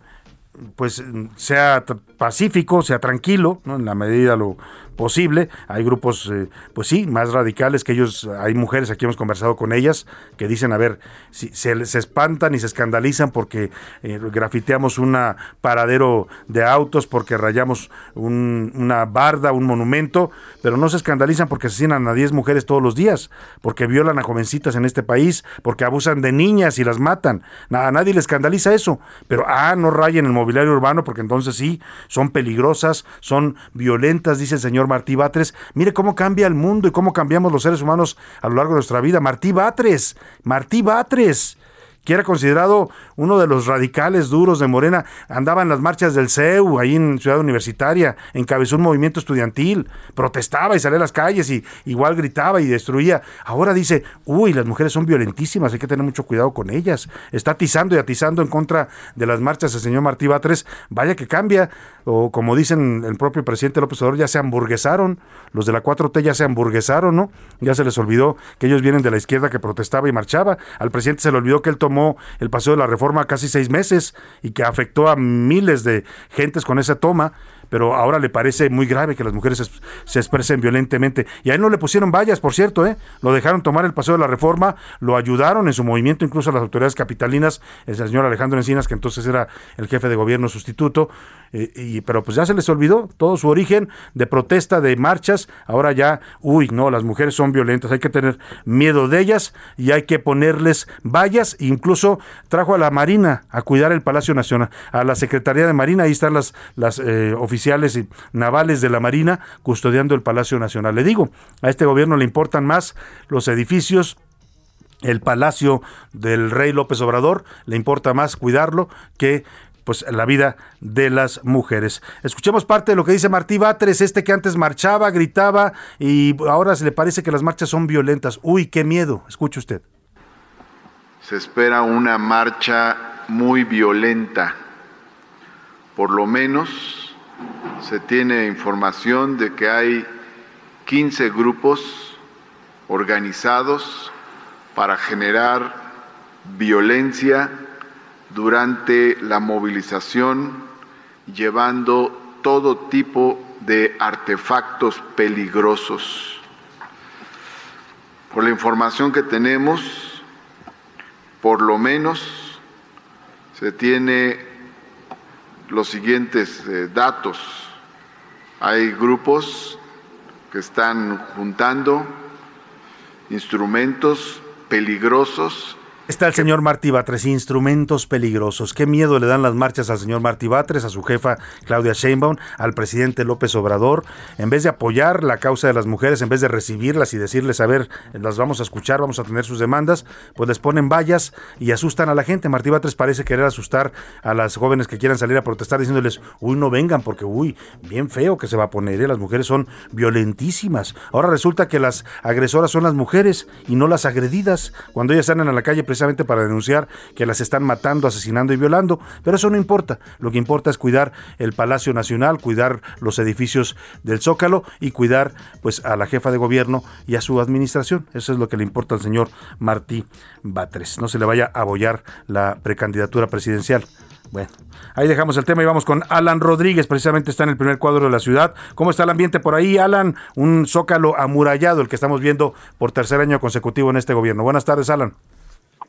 pues sea pacífico, sea tranquilo, ¿no? en la medida lo posible. Hay grupos, eh, pues sí, más radicales que ellos, hay mujeres, aquí hemos conversado con ellas, que dicen, a ver, si se, espantan y se escandalizan porque eh, grafiteamos un paradero de autos, porque rayamos una barda, un monumento, pero no se escandalizan porque asesinan a 10 mujeres todos los días, porque violan a jovencitas en este país, porque abusan de niñas y las matan. A nadie le escandaliza eso, pero ah, no rayen el mobiliario urbano porque entonces sí, son peligrosas, son violentas, dice el señor Martí Batres. Mire cómo cambia el mundo y cómo cambiamos los seres humanos a lo largo de nuestra vida. Martí Batres, Martí Batres que era considerado uno de los radicales duros de Morena, andaba en las marchas del CEU, ahí en Ciudad Universitaria, encabezó un movimiento estudiantil, protestaba y salía a las calles y igual gritaba y destruía. Ahora dice, uy, las mujeres son violentísimas, hay que tener mucho cuidado con ellas. Está atizando y atizando en contra de las marchas el señor Martí Batres. Vaya que cambia, o como dicen el propio presidente López Obrador, ya se hamburguesaron, los de la 4T ya se hamburguesaron, ¿no? Ya se les olvidó que ellos vienen de la izquierda que protestaba y marchaba. Al presidente se le olvidó que él tomó el paseo de la reforma casi seis meses y que afectó a miles de gentes con esa toma pero ahora le parece muy grave que las mujeres se, expresen violentamente. Y a él no le pusieron vallas, por cierto, ¿eh? lo dejaron tomar el paseo de la reforma, lo ayudaron en su movimiento, incluso las autoridades capitalinas, el señor Alejandro Encinas, que entonces era el jefe de gobierno sustituto, eh, y, pero pues ya se les olvidó todo su origen de protesta, de marchas, ahora ya, uy, no, las mujeres son violentas, hay que tener miedo de ellas y hay que ponerles vallas, incluso trajo a la Marina a cuidar el Palacio Nacional, a la Secretaría de Marina, ahí están las, las eh, oficinas y navales de la Marina custodiando el Palacio Nacional. Le digo, a este gobierno le importan más los edificios el palacio del rey López Obrador, le importa más cuidarlo que pues la vida de las mujeres. Escuchemos parte de lo que dice Martí Batres, este que antes marchaba, gritaba y ahora se le parece que las marchas son violentas. Uy, qué miedo. Escuche usted. Se espera una marcha muy violenta. Por lo menos se tiene información de que hay 15 grupos organizados para generar violencia durante la movilización, llevando todo tipo de artefactos peligrosos. Por la información que tenemos, por lo menos se tiene los siguientes eh, datos. Hay grupos que están juntando instrumentos peligrosos Está el señor Martí Batres, instrumentos peligrosos. Qué miedo le dan las marchas al señor Martí Batres, a su jefa Claudia Sheinbaum, al presidente López Obrador. En vez de apoyar la causa de las mujeres, en vez de recibirlas y decirles, a ver, las vamos a escuchar, vamos a tener sus demandas, pues les ponen vallas y asustan a la gente. Martí Batres parece querer asustar a las jóvenes que quieran salir a protestar diciéndoles, uy, no vengan, porque uy, bien feo que se va a poner, ¿eh? las mujeres son violentísimas. Ahora resulta que las agresoras son las mujeres y no las agredidas. Cuando ellas salen a la calle precisamente para denunciar que las están matando, asesinando y violando, pero eso no importa. Lo que importa es cuidar el Palacio Nacional, cuidar los edificios del Zócalo y cuidar pues a la jefa de gobierno y a su administración. Eso es lo que le importa al señor Martí Batres. No se le vaya a abollar la precandidatura presidencial. Bueno, ahí dejamos el tema y vamos con Alan Rodríguez, precisamente está en el primer cuadro de la ciudad. ¿Cómo está el ambiente por ahí, Alan? Un zócalo amurallado, el que estamos viendo por tercer año consecutivo en este gobierno. Buenas tardes, Alan.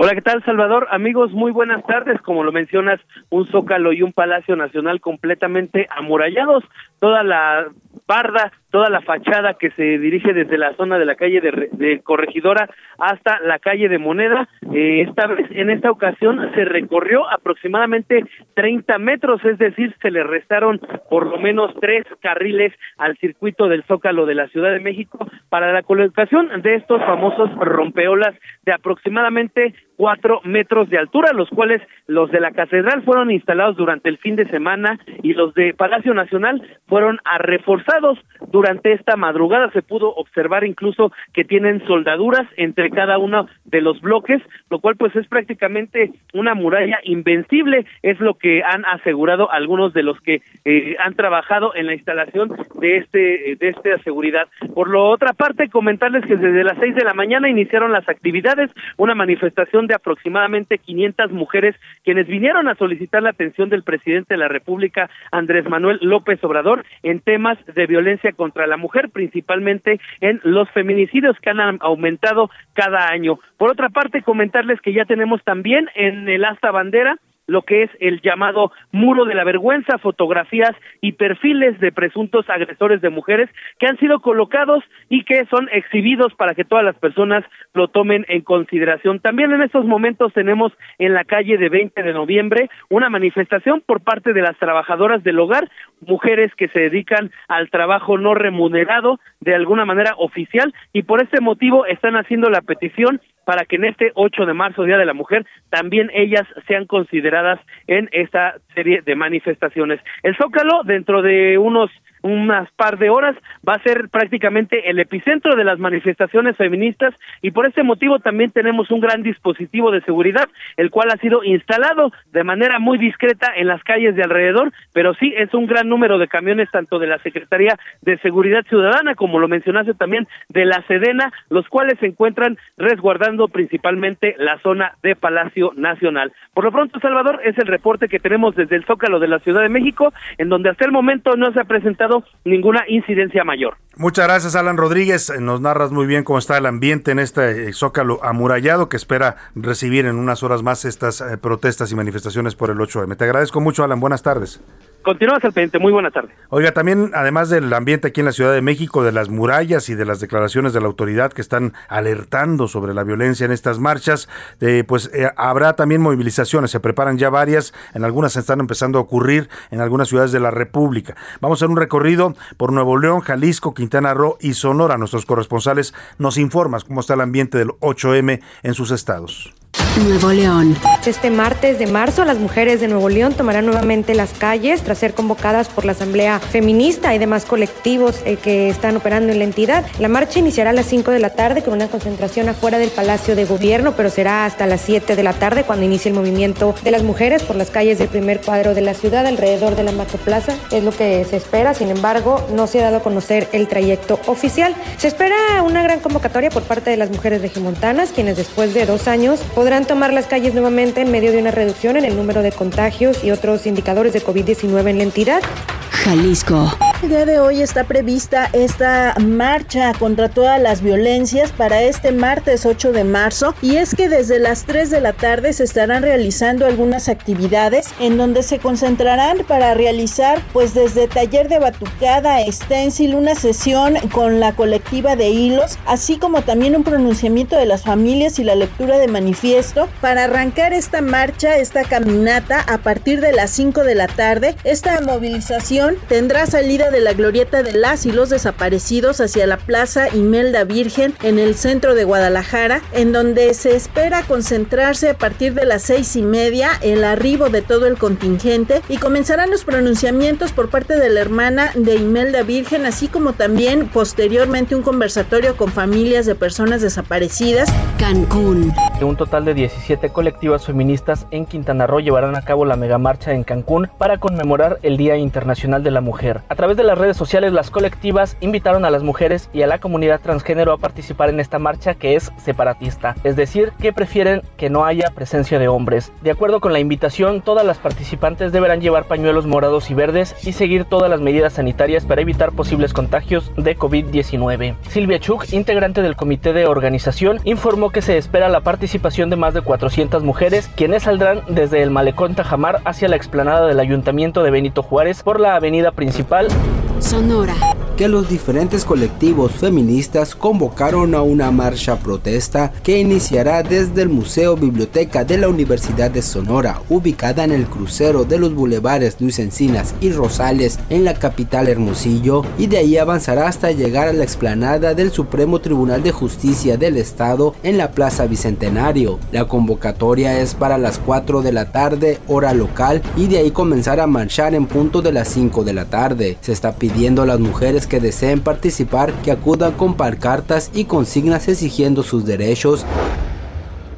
Hola, ¿qué tal, Salvador? Amigos, muy buenas tardes. Como lo mencionas, un zócalo y un palacio nacional completamente amurallados. Toda la barda, toda la fachada que se dirige desde la zona de la calle de, Corregidora hasta la calle de Moneda. Eh, esta vez, en esta ocasión, se recorrió aproximadamente 30 metros, es decir, se le restaron por lo menos tres carriles al circuito del Zócalo de la Ciudad de México para la colocación de estos famosos rompeolas de aproximadamente cuatro metros de altura, los cuales los de la catedral fueron instalados durante el fin de semana y los de Palacio Nacional fueron reforzados durante esta madrugada. Se pudo observar incluso que tienen soldaduras entre cada uno de los bloques, lo cual pues es prácticamente una muralla invencible, es lo que han asegurado algunos de los que eh, han trabajado en la instalación de este de esta seguridad. Por lo otra parte, comentarles que desde las seis de la mañana iniciaron las actividades, una manifestación de aproximadamente 500 mujeres quienes vinieron a solicitar la atención del presidente de la República, Andrés Manuel López Obrador, en temas de violencia contra la mujer, principalmente en los feminicidios que han aumentado cada año. Por otra parte, comentarles que ya tenemos también en el asta bandera lo que es el llamado muro de la vergüenza, fotografías y perfiles de presuntos agresores de mujeres que han sido colocados y que son exhibidos para que todas las personas lo tomen en consideración. También en estos momentos tenemos en la calle de 20 de noviembre una manifestación por parte de las trabajadoras del hogar, mujeres que se dedican al trabajo no remunerado de alguna manera oficial y por este motivo están haciendo la petición para que en este 8 de marzo, Día de la Mujer, también ellas sean consideradas en esta serie de manifestaciones. El Zócalo, dentro de unos unas par de horas va a ser prácticamente el epicentro de las manifestaciones feministas y por este motivo también tenemos un gran dispositivo de seguridad el cual ha sido instalado de manera muy discreta en las calles de alrededor pero sí es un gran número de camiones tanto de la Secretaría de Seguridad Ciudadana como lo mencionaste también de la Sedena los cuales se encuentran resguardando principalmente la zona de Palacio Nacional. Por lo pronto Salvador es el reporte que tenemos desde el Zócalo de la Ciudad de México en donde hasta el momento no se ha presentado ninguna incidencia mayor. Muchas gracias, Alan Rodríguez. Nos narras muy bien cómo está el ambiente en este eh, zócalo amurallado que espera recibir en unas horas más estas eh, protestas y manifestaciones por el 8M. Te agradezco mucho, Alan. Buenas tardes. Continuamos al pendiente. Muy buena tarde. Oiga, también, además del ambiente aquí en la Ciudad de México, de las murallas y de las declaraciones de la autoridad que están alertando sobre la violencia en estas marchas, eh, pues eh, habrá también movilizaciones. Se preparan ya varias. En algunas están empezando a ocurrir en algunas ciudades de la República. Vamos a hacer un recorrido por Nuevo León, Jalisco, Quintana Roo y Sonora. Nuestros corresponsales nos informan cómo está el ambiente del 8M en sus estados. Nuevo León. Este martes de marzo, las mujeres de Nuevo León tomarán nuevamente las calles tras ser convocadas por la Asamblea Feminista y demás colectivos eh, que están operando en la entidad. La marcha iniciará a las 5 de la tarde con una concentración afuera del Palacio de Gobierno, pero será hasta las 7 de la tarde cuando inicie el movimiento de las mujeres por las calles del primer cuadro de la ciudad alrededor de la Macroplaza. Es lo que se espera, sin embargo, no se ha dado a conocer el trayecto oficial. Se espera una gran convocatoria por parte de las mujeres regimontanas, quienes después de dos años podrán tomar las calles nuevamente en medio de una reducción en el número de contagios y otros indicadores de COVID-19 en la entidad. Jalisco. El día de hoy está prevista esta marcha contra todas las violencias para este martes 8 de marzo y es que desde las 3 de la tarde se estarán realizando algunas actividades en donde se concentrarán para realizar pues desde taller de batucada, stencil, una sesión con la colectiva de hilos, así como también un pronunciamiento de las familias y la lectura de manifiesto para arrancar esta marcha, esta caminata a partir de las 5 de la tarde. Esta movilización tendrá salida de la glorieta de las y los desaparecidos hacia la Plaza Imelda Virgen en el centro de Guadalajara, en donde se espera concentrarse a partir de las seis y media el arribo de todo el contingente y comenzarán los pronunciamientos por parte de la hermana de Imelda Virgen, así como también posteriormente un conversatorio con familias de personas desaparecidas. Cancún. Un total de 17 colectivas feministas en Quintana Roo llevarán a cabo la megamarcha en Cancún para conmemorar el Día Internacional de la Mujer. A través de de las redes sociales, las colectivas invitaron a las mujeres y a la comunidad transgénero a participar en esta marcha que es separatista, es decir, que prefieren que no haya presencia de hombres. De acuerdo con la invitación, todas las participantes deberán llevar pañuelos morados y verdes y seguir todas las medidas sanitarias para evitar posibles contagios de COVID-19. Silvia Chuk, integrante del comité de organización, informó que se espera la participación más de 400 mujeres, quienes saldrán desde el malecón Tajamar hacia la explanada del Ayuntamiento de Benito Juárez por la avenida principal Sonora. Que los diferentes colectivos feministas convocaron a una marcha protesta que iniciará desde el Museo Biblioteca de la Universidad de Sonora, ubicada en el crucero de los bulevares Luis Encinas y Rosales en la capital Hermosillo, y de ahí avanzará hasta llegar a la explanada del Supremo Tribunal de Justicia del Estado en la Plaza Bicentenario. La convocatoria es para las 4 de la tarde, hora local, y de ahí comenzar a marchar en punto de las 5 de la tarde. Se está pidiendo a las mujeres que deseen participar que acudan con pancartas y consignas exigiendo sus derechos.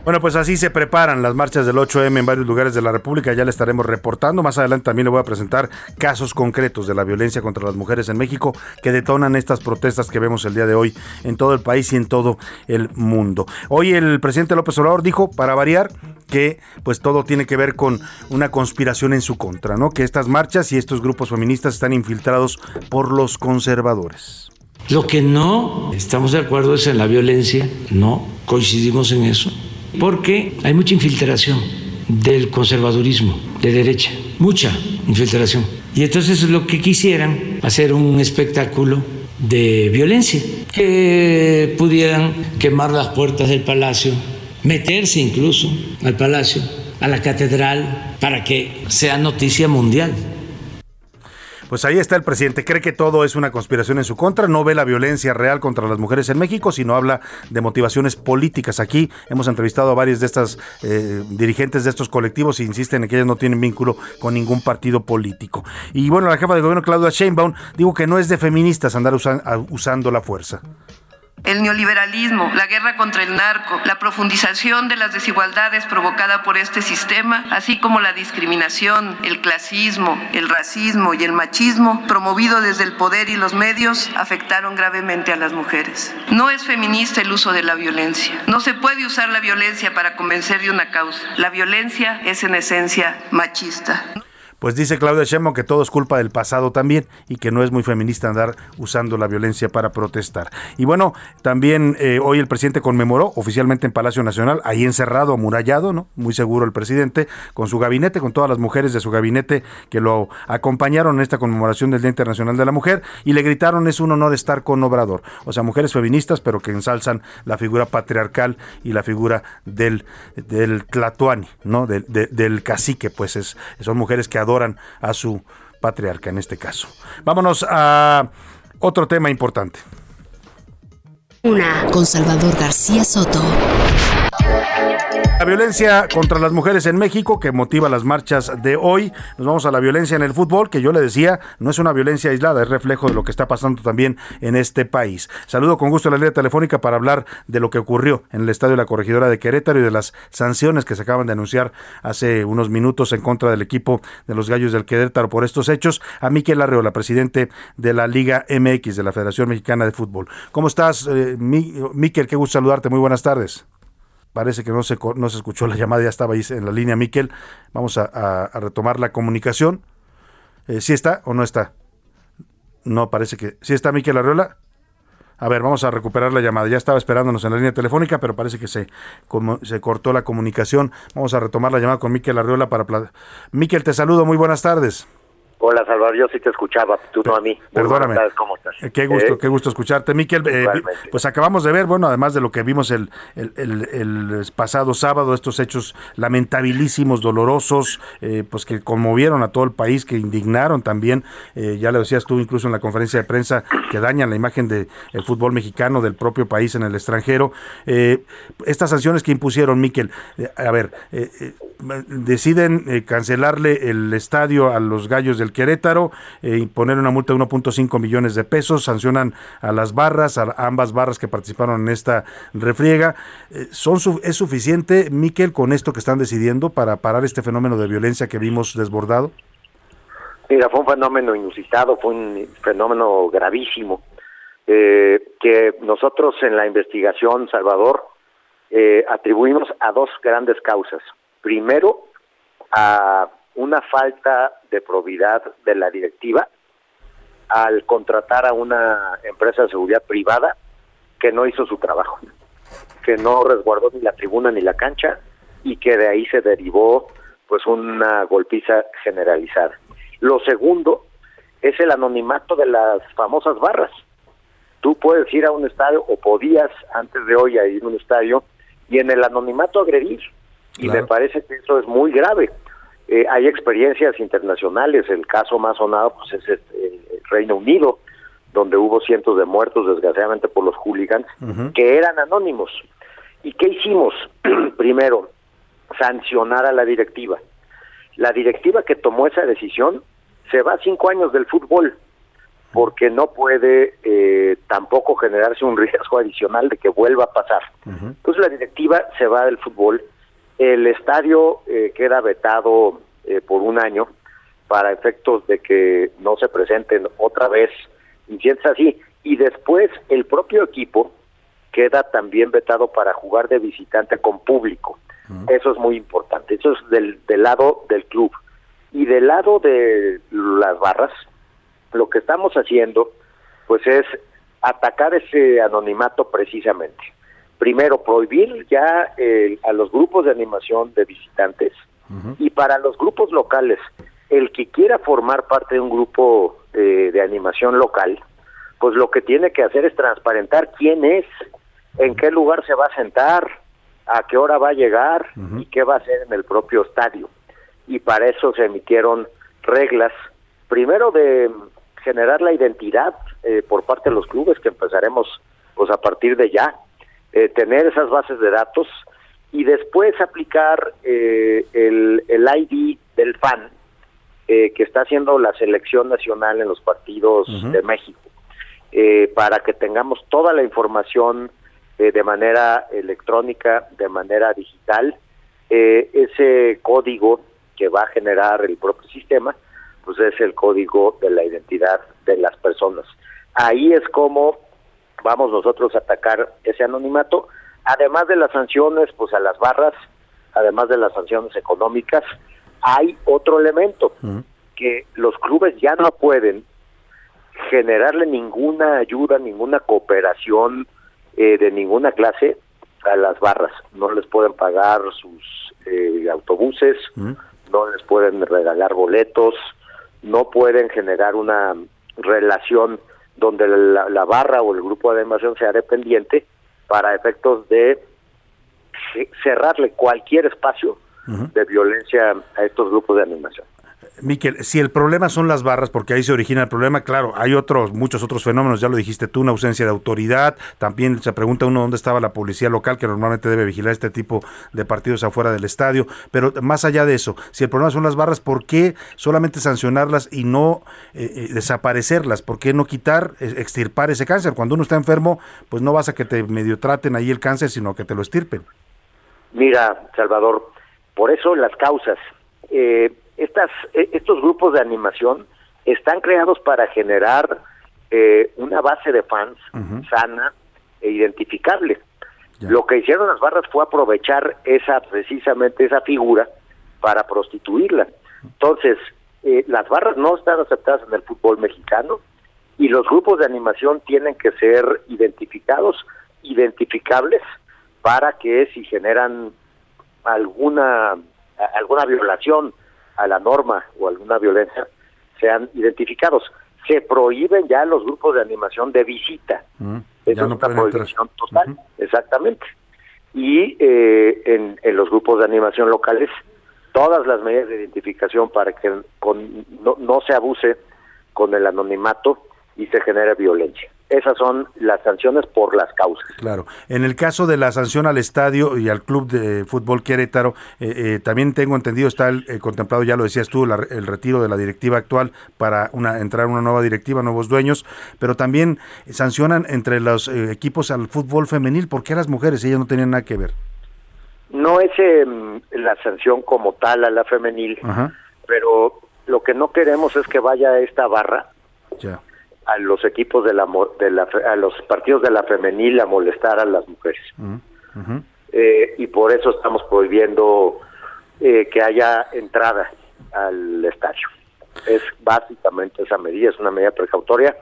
Bueno, pues así se preparan las marchas del 8M en varios lugares de la República, ya le estaremos reportando. Más adelante también le voy a presentar casos concretos de la violencia contra las mujeres en México que detonan estas protestas que vemos el día de hoy en todo el país y en todo el mundo. Hoy el presidente López Obrador dijo, para variar, que pues todo tiene que ver con una conspiración en su contra, ¿no? Que estas marchas y estos grupos feministas están infiltrados por los conservadores. Lo que no estamos de acuerdo es en la violencia, no coincidimos en eso porque hay mucha infiltración del conservadurismo de derecha, mucha infiltración. Y entonces lo que quisieran, hacer un espectáculo de violencia, que pudieran quemar las puertas del palacio, meterse incluso al palacio, a la catedral, para que sea noticia mundial. Pues ahí está el presidente. Cree que todo es una conspiración en su contra. No ve la violencia real contra las mujeres en México, sino habla de motivaciones políticas. Aquí hemos entrevistado a varios de estas eh, dirigentes de estos colectivos e insisten en que ellas no tienen vínculo con ningún partido político. Y bueno, la jefa de gobierno, Claudia Sheinbaum, dijo que no es de feministas andar usando la fuerza el neoliberalismo, la guerra contra el narco, la profundización de las desigualdades provocada por este sistema, así como la discriminación, el clasismo, el racismo y el machismo promovido desde el poder y los medios, afectaron gravemente a las mujeres. No es feminista el uso de la violencia. No se puede usar la violencia para convencer de una causa. La violencia es en esencia machista pues dice Claudia Sheinbaum que todo es culpa del pasado también y que no es muy feminista andar usando la violencia para protestar. Y bueno, también eh, hoy el presidente conmemoró oficialmente en Palacio Nacional, ahí encerrado, amurallado, ¿no? Muy seguro el presidente, con su gabinete, con todas las mujeres de su gabinete que lo acompañaron en esta conmemoración del Día Internacional de la Mujer y le gritaron es un honor estar con Obrador. O sea, mujeres feministas, pero que ensalzan la figura patriarcal y la figura del, del tlatoani, ¿no? Del, del cacique, pues es, son mujeres que adoran a su patriarca en este caso. Vámonos a otro tema importante. Una con Salvador García Soto. La violencia contra las mujeres en México que motiva las marchas de hoy. Nos vamos a la violencia en el fútbol, que yo le decía, no es una violencia aislada, es reflejo de lo que está pasando también en este país. Saludo con gusto a la línea telefónica para hablar de lo que ocurrió en el estadio de la Corregidora de Querétaro y de las sanciones que se acaban de anunciar hace unos minutos en contra del equipo de los Gallos del Querétaro por estos hechos. A Miquel Arreola, presidente de la Liga MX de la Federación Mexicana de Fútbol. ¿Cómo estás, eh, Miquel? Qué gusto saludarte. Muy buenas tardes. Parece que no se, no se escuchó la llamada, ya estaba ahí en la línea Miquel. Vamos a, retomar la comunicación. Eh, ¿Sí está o no está? No, parece que... ¿Sí está Miquel Arreola? A ver, vamos a recuperar la llamada. Ya estaba esperándonos en la línea telefónica, pero parece que se, como, se cortó la comunicación. Vamos a retomar la llamada con Miquel Arreola para... Miquel, te saludo. Muy buenas tardes. Hola Salvador, yo sí te escuchaba, tú no a mí. Perdóname. ¿Cómo estás? Eh, qué gusto, ¿Eh? qué gusto escucharte, Miquel. Eh, pues acabamos de ver, bueno, además de lo que vimos el, el, pasado sábado, estos hechos lamentabilísimos, dolorosos, pues que conmovieron a todo el país, que indignaron también, ya lo decías tú incluso en la conferencia de prensa, que dañan la imagen del fútbol mexicano, del propio país en el extranjero. estas sanciones que impusieron, Miquel, a ver, deciden cancelarle el estadio a los gallos del Querétaro, eh, y poner una multa de 1.5 millones de pesos, sancionan a las barras, a ambas barras que participaron en esta refriega. Eh, son ¿Es suficiente, Miquel, con esto que están decidiendo para parar este fenómeno de violencia que vimos desbordado? Mira, fue un fenómeno inusitado, fue un fenómeno gravísimo, eh, que nosotros en la investigación, Salvador, eh, atribuimos a dos grandes causas. Primero, a una falta de probidad de la directiva al contratar a una empresa de seguridad privada que no hizo su trabajo, que no resguardó ni la tribuna ni la cancha y que de ahí se derivó pues una golpiza generalizada. Lo segundo es el anonimato de las famosas barras. Tú puedes ir a un estadio o podías antes de hoy ir a un estadio y en el anonimato agredir. Y me parece que eso es muy grave. Eh, hay experiencias internacionales, el caso más sonado pues es el Reino Unido, donde hubo cientos de muertos desgraciadamente por los hooligans, que eran anónimos. ¿Y qué hicimos? Primero, sancionar a la directiva. La directiva que tomó esa decisión se va cinco años del fútbol porque no puede eh, tampoco generarse un riesgo adicional de que vuelva a pasar. Entonces la directiva se va del fútbol, el estadio eh, queda vetado eh, por un año para efectos de que no se presenten otra vez incidentes así, y después el propio equipo queda también vetado para jugar de visitante con público. Eso es muy importante. Eso es del, del lado del club. Y del lado de las barras, lo que estamos haciendo, pues es atacar ese anonimato precisamente. Primero, prohibir ya a los grupos de animación de visitantes y para los grupos locales, el que quiera formar parte de un grupo eh, de animación local, pues lo que tiene que hacer es transparentar quién es, en qué lugar se va a sentar, a qué hora va a llegar y qué va a hacer en el propio estadio. Y para eso se emitieron reglas, primero de generar la identidad eh, por parte de los clubes, que empezaremos pues a partir de ya, eh, tener esas bases de datos y después aplicar eh, el, el ID del fan que está haciendo la selección nacional en los partidos de México, para que tengamos toda la información de manera electrónica, de manera digital, ese código que va a generar el propio sistema, pues es el código de la identidad de las personas. Ahí es como vamos nosotros a atacar ese anonimato, además de las sanciones, pues a las barras, además de las sanciones económicas, hay otro elemento, que los clubes ya no pueden generarle ninguna ayuda, ninguna cooperación eh, de ninguna clase a las barras. No les pueden pagar sus eh, autobuses, no les pueden regalar boletos, no pueden generar una relación donde la, barra o el grupo de animación sea dependiente para efectos de cerrarle cualquier espacio de violencia a estos grupos de animación. Miquel, si el problema son las barras, porque ahí se origina el problema, claro, hay otros, muchos otros fenómenos, ya lo dijiste tú, una ausencia de autoridad, también se pregunta uno dónde estaba la policía local, que normalmente debe vigilar este tipo de partidos afuera del estadio, pero más allá de eso, si el problema son las barras, ¿por qué solamente sancionarlas y no eh, eh, desaparecerlas? ¿Por qué no quitar, eh, extirpar ese cáncer? Cuando uno está enfermo, pues no vas a que te medio traten ahí el cáncer, sino que te lo estirpen. Mira, Salvador, por eso las causas. Eh, estas, e, estos grupos de animación están creados para generar eh, una base de fans sana e identificable. Lo que hicieron las barras fue aprovechar esa precisamente esa figura para prostituirla. Entonces, eh, las barras no están aceptadas en el fútbol mexicano y los grupos de animación tienen que ser identificados, identificables, para que si generan alguna alguna violación a la norma o alguna violencia sean identificados. Se prohíben ya los grupos de animación de visita. Mm, es una prohibición total, exactamente. Y eh, en, en, los grupos de animación locales, todas las medidas de identificación para que con, no, no se abuse con el anonimato y se genere violencia. Esas son las sanciones por las causas. Claro. En el caso de la sanción al estadio y al club de fútbol Querétaro, eh, eh, también tengo entendido, está el, eh, contemplado, ya lo decías tú, el retiro de la directiva actual para una, entrar una nueva directiva, nuevos dueños, pero también sancionan entre los equipos al fútbol femenil. ¿Por qué las mujeres? Ellas no tenían nada que ver. No es em, la sanción como tal a la femenil, pero lo que no queremos es que vaya esta barra Ya. A los equipos de la, de la a los partidos de la femenil a molestar a las mujeres. Ujú. Eh, y por eso estamos prohibiendo eh, que haya entrada al estadio. Es básicamente esa medida es una medida precautoria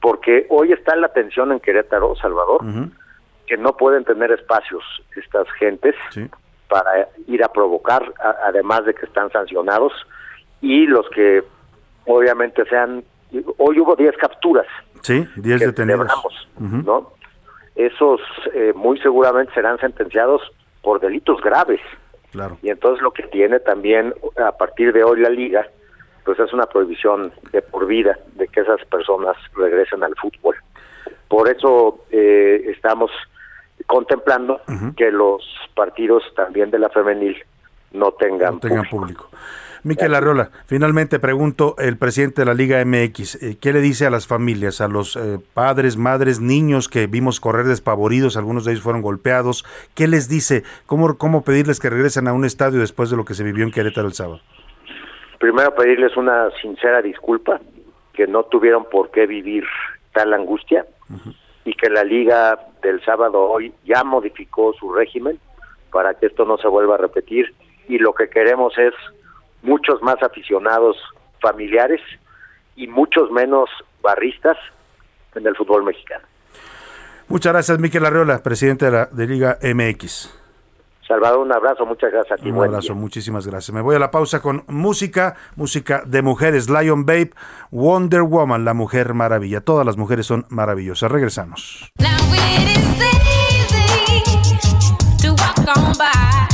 porque hoy está la tensión en Querétaro Salvador que no pueden tener espacios estas gentes para ir a provocar, a- además de que están sancionados, y los que obviamente sean, hoy hubo 10 capturas, Sí, 10 que detenidos. ¿no? Esos eh, muy seguramente serán sentenciados por delitos graves. Claro. Y entonces lo que tiene también a partir de hoy la liga, pues es una prohibición de por vida de que esas personas regresen al fútbol. Por eso eh, estamos contemplando que los partidos también de la femenil no tengan, no tengan público. Miquel Arreola, finalmente pregunto, el presidente de la Liga MX, eh, ¿qué le dice a las familias, a los eh, padres, madres, niños que vimos correr despavoridos, algunos de ellos fueron golpeados? ¿Qué les dice? ¿Cómo, cómo pedirles que regresen a un estadio después de lo que se vivió en Querétaro el sábado? Primero pedirles una sincera disculpa, que no tuvieron por qué vivir tal angustia y que la liga del sábado hoy ya modificó su régimen para que esto no se vuelva a repetir y lo que queremos es muchos más aficionados familiares y muchos menos barristas en el fútbol mexicano. Muchas gracias, Miquel Arreola, presidente de la de Liga MX. Salvador, un abrazo, muchas gracias a ti. Un buen abrazo, día. muchísimas gracias. Me voy a la pausa con música, música de mujeres, Lion Babe, Wonder Woman, la mujer maravilla. Todas las mujeres son maravillosas. Regresamos. to walk on by.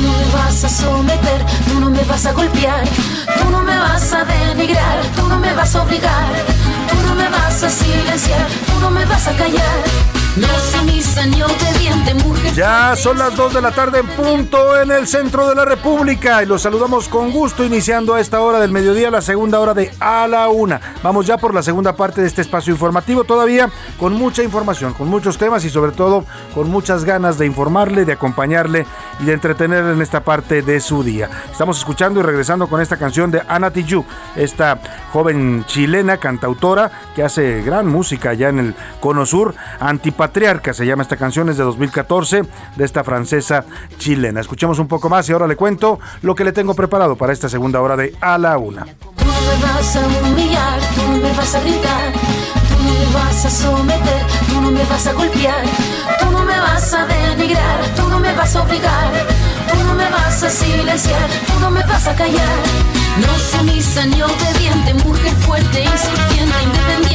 no me vas a someter, tú no me vas a golpear, tú no me vas a denigrar, tú no me vas a obligar, tú no me vas a silenciar, tú no me vas a callar. Ya son las 2 de la tarde en punto en el centro de la República y los saludamos con gusto iniciando a esta hora del mediodía, la segunda hora de A la Una. Vamos ya por la segunda parte de este espacio informativo, todavía con mucha información, con muchos temas y sobre todo con muchas ganas de informarle, de acompañarle y de entretenerle en esta parte de su día. Estamos escuchando y regresando con esta canción de Ana Tijoux, esta joven chilena cantautora que hace gran música allá en el Cono Sur, Antipatriarca se llama esta canción, es de 2014 de esta francesa chilena. Escuchemos un poco más y ahora le cuento lo que le tengo preparado para esta segunda hora de A la Una. Tú me vas a humillar, tú me vas a gritar, tú me vas a someter, tú no me vas a golpear, tú no me vas a denigrar, tú no me vas a obligar, tú no me vas a silenciar, tú no me vas a callar. No sumisa ni obediente, mujer fuerte, insurgente, independiente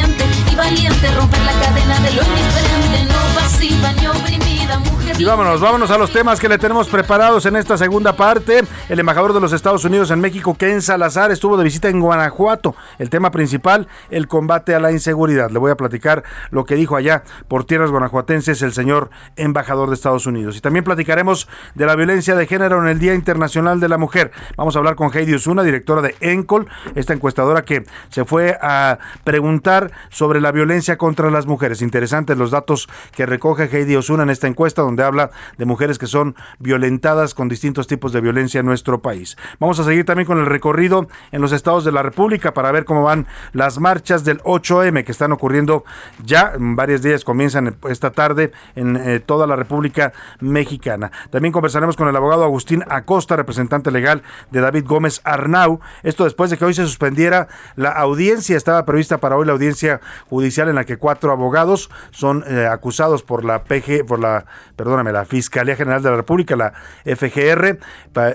y valiente, romper la cadena de lo indiferente, no pasiva ni oprimida, Y vámonos, vámonos a los temas que le tenemos preparados en esta segunda parte. El embajador de los Estados Unidos en México, Ken Salazar, estuvo de visita en Guanajuato. El tema principal, el combate a la inseguridad. Le voy a platicar lo que dijo allá por tierras guanajuatenses el señor embajador de Estados Unidos. Y también platicaremos de la violencia de género en el Día Internacional de la Mujer. Vamos a hablar con Heidi Osuna, directora de ENCOL, esta encuestadora que se fue a preguntar sobre la violencia contra las mujeres. Interesantes los datos que recoge Heidi Osuna en esta encuesta, donde habla habla de mujeres que son violentadas con distintos tipos de violencia en nuestro país. Vamos a seguir también con el recorrido en los estados de la República para ver cómo van las marchas del 8M que están ocurriendo ya en varios días, comienzan esta tarde en eh, toda la República Mexicana. También conversaremos con el abogado Agustín Acosta, representante legal de David Gómez Arnau. Esto después de que hoy se suspendiera la audiencia, estaba prevista para hoy la audiencia judicial en la que cuatro abogados son eh, acusados por la PG, por la, perdóname, la Fiscalía General de la República, la FGR,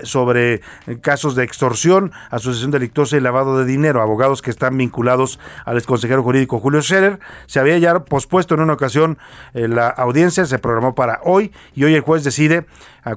sobre casos de extorsión, asociación delictuosa y lavado de dinero, abogados que están vinculados al exconsejero jurídico Julio Scherer. Se había ya pospuesto en una ocasión eh, la audiencia, se programó para hoy y hoy el juez decide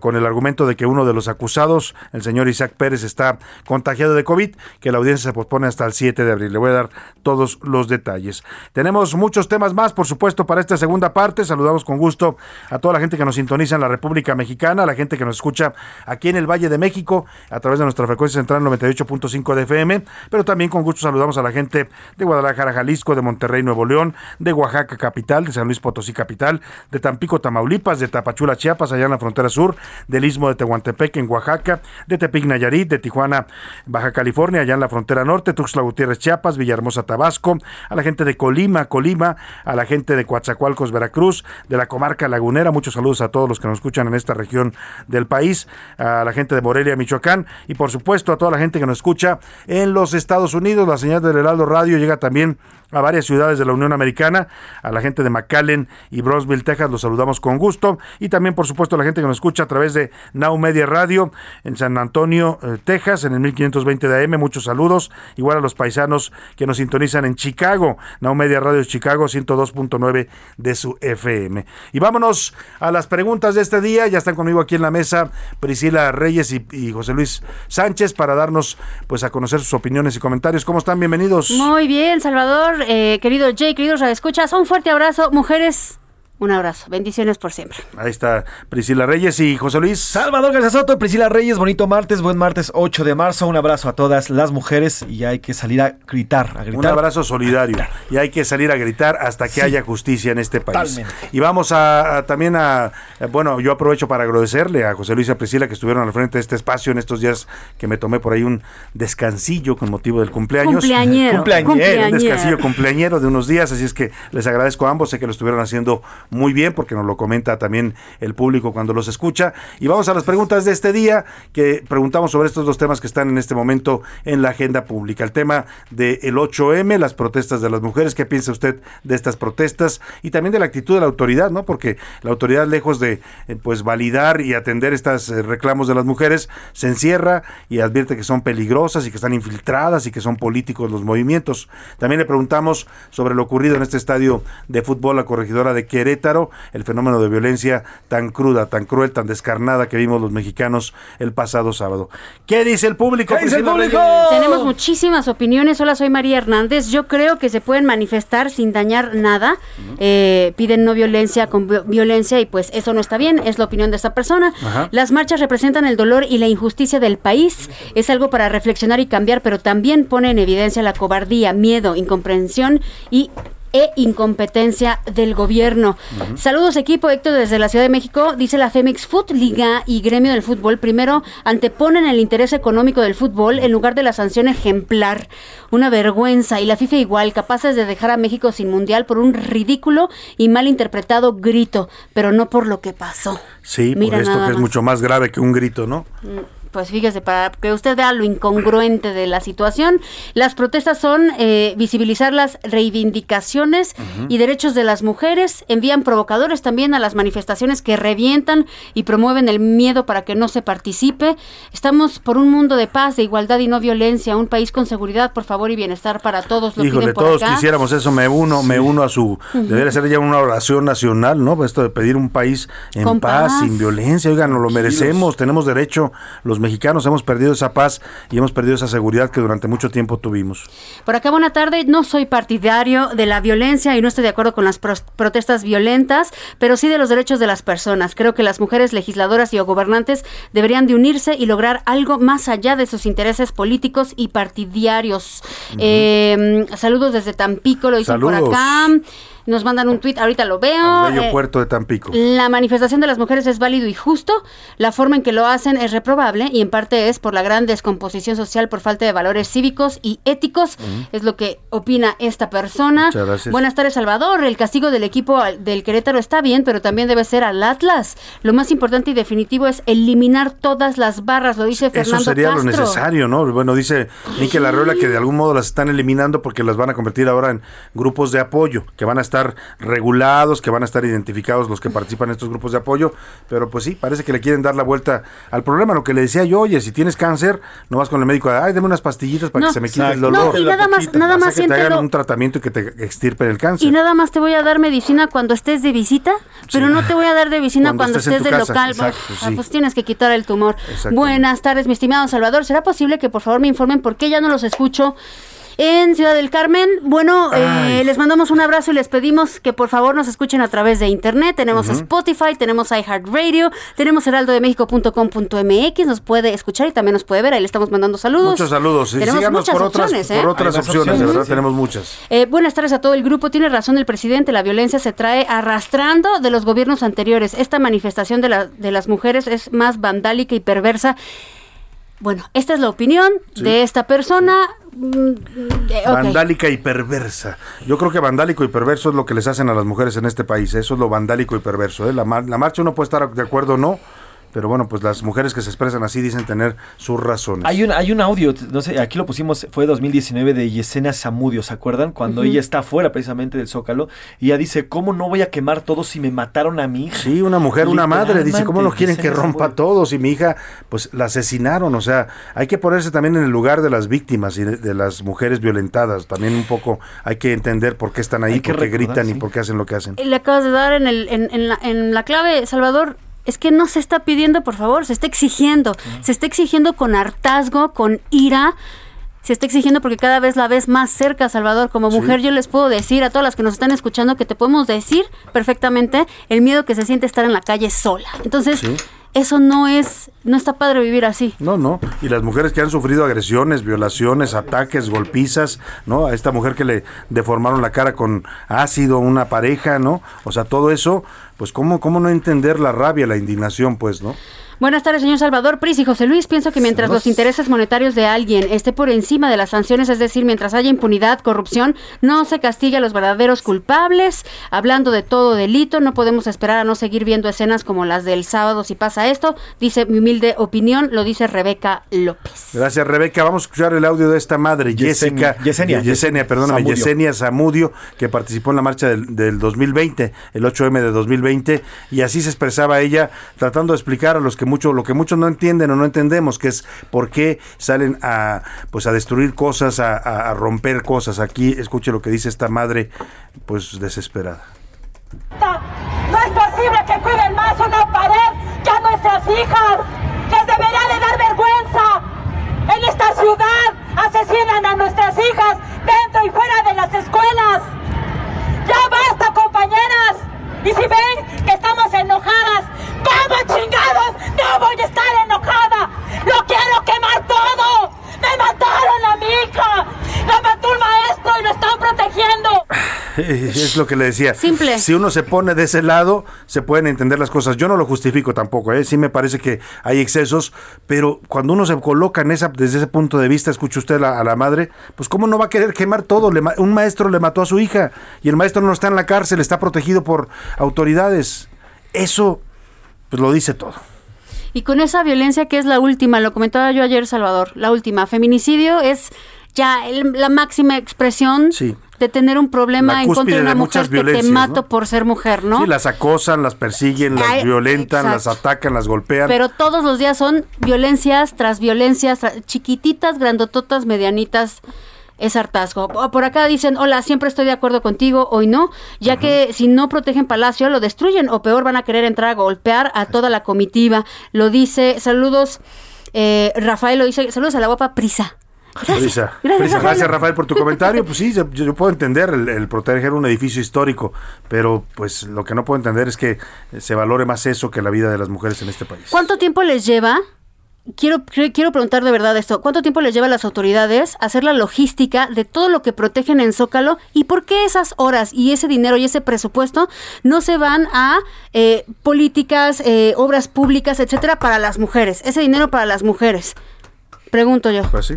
con el argumento de que uno de los acusados, el señor Isaac Pérez, está contagiado de COVID, que la audiencia se pospone hasta el 7 de abril. Le voy a dar todos los detalles. Tenemos muchos temas más, por supuesto, para esta segunda parte. Saludamos con gusto a toda la gente que nos sintoniza en la República Mexicana, a la gente que nos escucha aquí en el Valle de México, a través de nuestra frecuencia central 98.5 de FM, pero también con gusto saludamos a la gente de Guadalajara, Jalisco, de Monterrey, Nuevo León, de Oaxaca, capital, de San Luis Potosí, capital, de Tampico, Tamaulipas, de Tapachula, Chiapas, allá en la frontera sur, del Istmo de Tehuantepec en Oaxaca, de Tepic Nayarit, de Tijuana, Baja California, allá en la frontera norte, Tuxtla Gutiérrez, Chiapas, Villahermosa, Tabasco, a la gente de Colima, Colima, a la gente de Coatzacoalcos, Veracruz, de la comarca lagunera, muchos saludos a todos los que nos escuchan en esta región del país, a la gente de Morelia, Michoacán y por supuesto a toda la gente que nos escucha en los Estados Unidos. La señal del Heraldo Radio llega también a varias ciudades de la Unión Americana, a la gente de McAllen y Brownsville, Texas, los saludamos con gusto y también por supuesto a la gente que nos escucha a través de Now Media Radio en San Antonio, eh, Texas, en el 1520 de AM, muchos saludos, igual a los paisanos que nos sintonizan en Chicago, Now Media Radio Chicago 102.9 de su FM. Y vámonos a las preguntas de este día, ya están conmigo aquí en la mesa Priscila Reyes y, y José Luis Sánchez para darnos pues a conocer sus opiniones y comentarios. ¿Cómo están? Bienvenidos. Muy bien, Salvador eh, querido Jay, queridos escuchas, un fuerte abrazo, mujeres un abrazo. Bendiciones por siempre. Ahí está Priscila Reyes y José Luis. Salvador García Soto, Priscila Reyes, bonito martes, buen martes 8 de marzo. Un abrazo a todas las mujeres y hay que salir a gritar, a gritar. Un abrazo solidario. Y hay que salir a gritar hasta que haya justicia en este país. Y vamos a, también a, bueno, yo aprovecho para agradecerle a José Luis y a Priscila que estuvieron al frente de este espacio en estos días que me tomé por ahí un descansillo con motivo del cumpleaños. Cumpleañero. cumpleañero. Un descansillo cumpleañero de unos días, así es que les agradezco a ambos, sé que lo estuvieron haciendo muy bien porque nos lo comenta también el público cuando los escucha. Y vamos a las preguntas de este día que preguntamos sobre estos dos temas que están en este momento en la agenda pública. El tema del 8M, las protestas de las mujeres, ¿qué piensa usted de estas protestas? Y también de la actitud de la autoridad, ¿no? Porque la autoridad lejos de eh, pues validar y atender estos eh, reclamos de las mujeres, se encierra y advierte que son peligrosas y que están infiltradas y que son políticos los movimientos. También le preguntamos sobre lo ocurrido en este estadio de fútbol, la corregidora de Querétaro, el fenómeno de violencia tan cruda, tan cruel, tan descarnada que vimos los mexicanos el pasado sábado. ¿Qué dice el público? ¿Qué dice el público? Tenemos muchísimas opiniones. Hola, soy María Hernández. Yo creo que se pueden manifestar sin dañar nada. Eh, piden no violencia con violencia y pues eso no está bien. Es la opinión de esta persona. Las marchas representan el dolor y la injusticia del país. Es algo para reflexionar y cambiar, pero también pone en evidencia la cobardía, miedo, incomprensión y e incompetencia del gobierno. Saludos equipo, Héctor desde la Ciudad de México. Dice la Femex Foot Liga y Gremio del Fútbol primero anteponen el interés económico del fútbol en lugar de la sanción ejemplar. Una vergüenza. Y la FIFA igual, capaces de dejar a México sin mundial por un ridículo y mal interpretado grito, pero no por lo que pasó. Sí, por esto que es mucho más grave que un grito, ¿no? Mm pues fíjese, para que usted vea lo incongruente de la situación, las protestas son eh, visibilizar las reivindicaciones y derechos de las mujeres, envían provocadores también a las manifestaciones que revientan y promueven el miedo para que no se participe. Estamos por un mundo de paz, de igualdad y no violencia, un país con seguridad, por favor, y bienestar para todos. Lo Híjole, todos quisiéramos eso, me uno, me uno a su, debería ser ya una oración nacional, ¿no? Esto de pedir un país en paz, sin violencia, oigan, nos lo merecemos, tenemos derecho los mexicanos hemos perdido esa paz y hemos perdido esa seguridad que durante mucho tiempo tuvimos. Por acá, buena tarde. No soy partidario de la violencia y no estoy de acuerdo con las protestas violentas, pero sí de los derechos de las personas. Creo que las mujeres legisladoras y gobernantes deberían de unirse y lograr algo más allá de sus intereses políticos y partidarios. Eh, saludos desde Tampico, lo dicen por acá. Nos mandan un tuit, ahorita lo veo. bello eh, puerto de Tampico. La manifestación de las mujeres es válido y justo. La forma en que lo hacen es reprobable y en parte es por la gran descomposición social por falta de valores cívicos y éticos. Es lo que opina esta persona. Muchas gracias. Buenas tardes, Salvador. El castigo del equipo del Querétaro está bien, pero también debe ser al Atlas. Lo más importante y definitivo es eliminar todas las barras, lo dice Fernando Eso sería lo necesario, ¿no? Bueno, dice Miquel Arreola que de algún modo las están eliminando porque las van a convertir ahora en grupos de apoyo, que van a estar estar regulados, que van a estar identificados los que participan en estos grupos de apoyo, pero pues sí, parece que le quieren dar la vuelta al problema. Lo que le decía yo, oye, si tienes cáncer, no vas con el médico, ay, dame unas pastillitas para que se me quite el dolor. No, y nada más, nada más que te hagan un tratamiento y que te extirpen el cáncer. Y nada más te voy a dar medicina cuando estés de visita, pero no te voy a dar de visita cuando, estés, de local. Exacto, ah, pues tienes que quitar el tumor. Buenas tardes, mi estimado Salvador. ¿Será posible que por favor me informen por qué ya no los escucho? En Ciudad del Carmen. Bueno, eh, les mandamos un abrazo y les pedimos que por favor nos escuchen a través de internet. Tenemos Spotify, tenemos iHeartRadio, tenemos heraldodemexico.com.mx, nos puede escuchar y también nos puede ver. Ahí le estamos mandando saludos. Muchos saludos. Y tenemos muchas por otras, opciones, ¿eh? por otras opciones, de verdad tenemos muchas. Eh, buenas tardes a todo el grupo. Tiene razón el presidente, la violencia se trae arrastrando de los gobiernos anteriores. Esta manifestación de, la, de las mujeres es más vandálica y perversa. Bueno, esta es la opinión de esta persona. Mm, vandálica y perversa. Yo creo que vandálico y perverso es lo que les hacen a las mujeres en este país. Eso es lo vandálico y perverso. ¿eh? La, la marcha uno puede estar de acuerdo o no pero bueno, pues las mujeres que se expresan así dicen tener sus razones. Hay un, hay un audio, no sé, aquí lo pusimos, fue 2019 de Yesenia Zamudio, ¿se acuerdan? Cuando ella está fuera precisamente del Zócalo, y ella dice, ¿cómo no voy a quemar todo si me mataron a mi hija? Sí, una mujer, una madre, dice, ¿cómo no quieren que rompa todo si mi hija, pues la asesinaron? O sea, hay que ponerse también en el lugar de las víctimas y de, las mujeres violentadas, también un poco hay que entender por qué están ahí, por qué gritan y por qué hacen lo que hacen. Le acabas de dar en, el, en, la, en la clave, Salvador, es que no se está pidiendo, por favor, se está exigiendo. Se está exigiendo con hartazgo, con ira. Se está exigiendo porque cada vez la ves más cerca, Salvador. Como mujer yo les puedo decir a todas las que nos están escuchando que te podemos decir perfectamente el miedo que se siente estar en la calle sola. Entonces, eso no es, no está padre vivir así. No, no. Y las mujeres que han sufrido agresiones, violaciones, ataques, golpizas, ¿no? A esta mujer que le deformaron la cara con ácido, una pareja, ¿no? O sea, todo eso, pues cómo, cómo no entender la rabia, la indignación, pues, ¿no? Buenas tardes, señor Salvador Pris y José Luis. Pienso que mientras los intereses monetarios de alguien esté por encima de las sanciones, es decir, mientras haya impunidad, corrupción, no se castiga a los verdaderos culpables. Hablando de todo delito, no podemos esperar a no seguir viendo escenas como las del sábado si pasa esto. Dice mi humilde opinión, lo dice Rebeca López. Gracias, Rebeca. Vamos a escuchar el audio de esta madre, Jessica. Yesenia. Yesenia, perdóname, Yesenia Zamudio, que participó en la marcha del, del 2020, el 8M de 2020, y así se expresaba ella, tratando de explicar a los que mucho, lo que muchos no entienden o no entendemos, que es por qué salen a, pues a destruir cosas, a, romper cosas. Aquí escuche lo que dice esta madre, pues desesperada. No es posible que cuiden más una pared que a nuestras hijas. Les debería de dar vergüenza. En esta ciudad asesinan a nuestras hijas dentro y fuera de las escuelas. Ya basta, compañeras. Y si ven que estamos enojadas, ¿cómo chingados no voy a estar enojada? ¡Lo quiero quemar todo! ¡Me mataron a mi hija! ¡La mató el maestro y lo están protegiendo! Es lo que le decía. Simple. Si uno se pone de ese lado, se pueden entender las cosas. Yo no lo justifico tampoco, ¿eh? Sí me parece que hay excesos, pero cuando uno se coloca en esa, desde ese punto de vista, escucha usted a la madre, pues ¿cómo no va a querer quemar todo? un maestro le mató a su hija y el maestro no está en la cárcel, está protegido por autoridades. Eso, pues lo dice todo. Y con esa violencia que es la última, lo comentaba yo ayer, Salvador, la última, feminicidio es ya la máxima expresión de tener un problema en contra de una mujer que te mato por ser mujer, ¿no? Sí, las acosan, las persiguen, las violentan, las atacan, las golpean. Pero todos los días son violencias tras violencias, chiquititas, grandototas, medianitas es hartazgo. Por acá dicen, hola, siempre estoy de acuerdo contigo, hoy no, ya que si no protegen Palacio, lo destruyen o peor van a querer entrar a golpear a toda la comitiva. Lo dice, saludos Eh, Rafael lo dice, saludos a la guapa Prisa. Gracias, gracias, Rafael. por tu comentario. Pues sí, yo, yo puedo entender el, el, proteger un edificio histórico, pero pues lo que no puedo entender es que se valore más eso que la vida de las mujeres en este país. ¿Cuánto tiempo les lleva quiero, quiero preguntar de verdad esto. ¿Cuánto tiempo les lleva a las autoridades hacer la logística de todo lo que protegen en Zócalo? ¿Y por qué esas horas y ese dinero y ese presupuesto no se van a eh, políticas, eh, obras públicas, etcétera, para las mujeres? Ese dinero para las mujeres. Pregunto yo. Pues sí.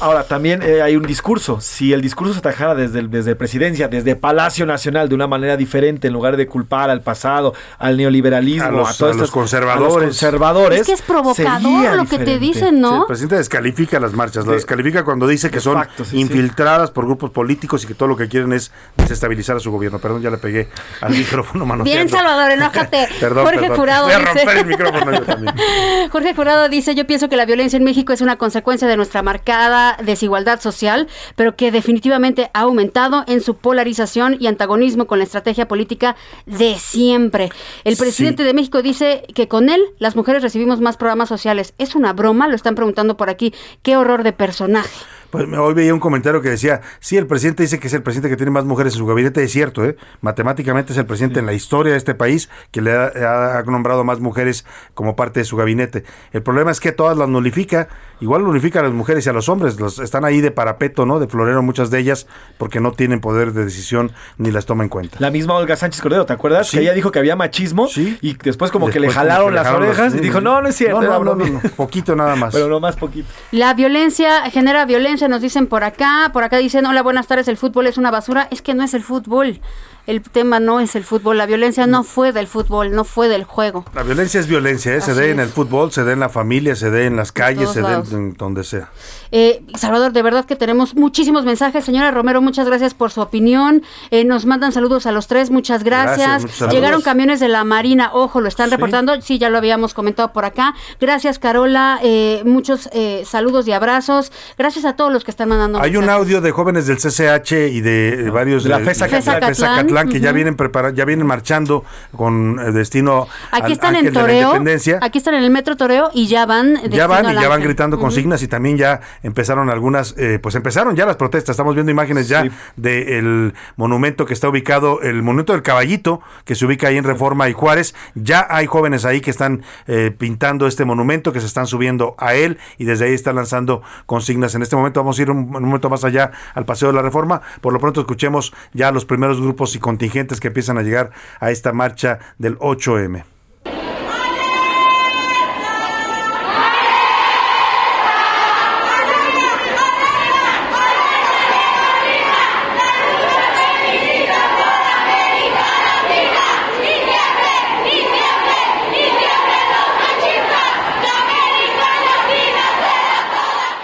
Ahora, también eh, hay un discurso. Si el discurso se atajara desde, desde presidencia, desde Palacio Nacional, de una manera diferente, en lugar de culpar al pasado, al neoliberalismo, a, los, todos los conservadores. conservadores. Es que es provocador lo que te dicen, ¿no? Sí, el presidente descalifica las marchas. Las descalifica cuando dice que son facto, sí, infiltradas por grupos políticos y que todo lo que quieren es desestabilizar a su gobierno. Perdón, ya le pegué al micrófono, mano. Bien, Salvador, enójate. perdón, Jorge perdón. Curado Voy a dice... romper el micrófono yo también. Jorge Curado dice, yo pienso que la violencia en México es una consecuencia de nuestra marcada desigualdad social, pero que definitivamente ha aumentado en su polarización y antagonismo con la estrategia política de siempre. El presidente sí. de México dice que con él las mujeres recibimos más programas sociales. ¿Es una broma? Lo están preguntando por aquí. Qué horror de personaje. Pues hoy veía un comentario que decía, sí, el presidente dice que es el presidente que tiene más mujeres en su gabinete, es cierto, ¿eh? matemáticamente es el presidente sí. en la historia de este país que le ha, ha, nombrado más mujeres como parte de su gabinete. El problema es que todas las nulifica, igual nulifica a las mujeres y a los hombres, los están ahí de parapeto, ¿no? De florero muchas de ellas, porque no tienen poder de decisión ni las toma en cuenta. La misma Olga Sánchez Cordero, ¿te acuerdas? Sí. Que ella dijo que había machismo sí. y después como después que le jalaron, que le jalaron las orejas las... y dijo, no, no es cierto. No, no, no, no, poquito nada más. Pero no más poquito. La violencia genera violencia, nos dicen por acá por acá dicen, hola, buenas tardes, el fútbol es una basura. Es que no es el fútbol. El tema no es el fútbol, la violencia no fue del fútbol, no fue del juego. La violencia es violencia, ¿eh? se dé en el fútbol, se dé en la familia, se dé en las calles, se dé en donde sea. Eh, Salvador, de verdad que tenemos muchísimos mensajes. Señora Romero, muchas gracias por su opinión. Eh, nos mandan saludos a los tres, muchas gracias. gracias Llegaron camiones de la Marina, ojo, lo están reportando. Sí, ya lo habíamos comentado por acá. Gracias, Carola. Eh, muchos saludos y abrazos. Gracias a todos los que están mandando. Hay mensajes. un audio de jóvenes del CCH y de varios de la FESA, FESA Catlán, Que uh -huh. ya vienen preparados, ya vienen marchando con destino aquí están al, en Toreo, aquí están en el metro Toreo y ya van ya van y ya van gritando consignas uh -huh. y también ya empezaron algunas eh, pues empezaron ya las protestas estamos viendo imágenes ya sí. del monumento que está ubicado el monumento del caballito que se ubica ahí en Reforma y Juárez ya hay jóvenes ahí que están eh, pintando este monumento que se están subiendo a él y desde ahí están lanzando consignas en este momento vamos a ir un, un momento más allá al paseo de la Reforma por lo pronto escuchemos ya los primeros grupos y contingentes que empiezan a llegar a esta marcha del 8M.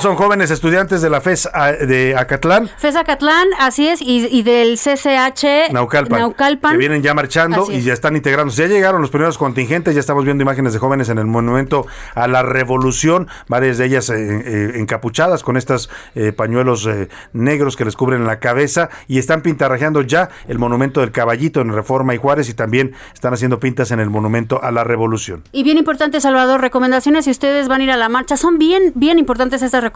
Son jóvenes estudiantes de la FES de Acatlán. FES Acatlán, así es, y, y del CCH Naucalpan, Naucalpan, Que vienen ya marchando y ya están integrándose. Ya llegaron los primeros contingentes, ya estamos viendo imágenes de jóvenes en el monumento a la revolución, varias de ellas eh, eh, encapuchadas con estos eh, pañuelos negros que les cubren la cabeza y están pintarrajeando ya el monumento del caballito en Reforma y Juárez y también están haciendo pintas en el monumento a la revolución. Y bien importante, Salvador, recomendaciones si ustedes van a ir a la marcha, son bien, bien importantes estas recomendaciones.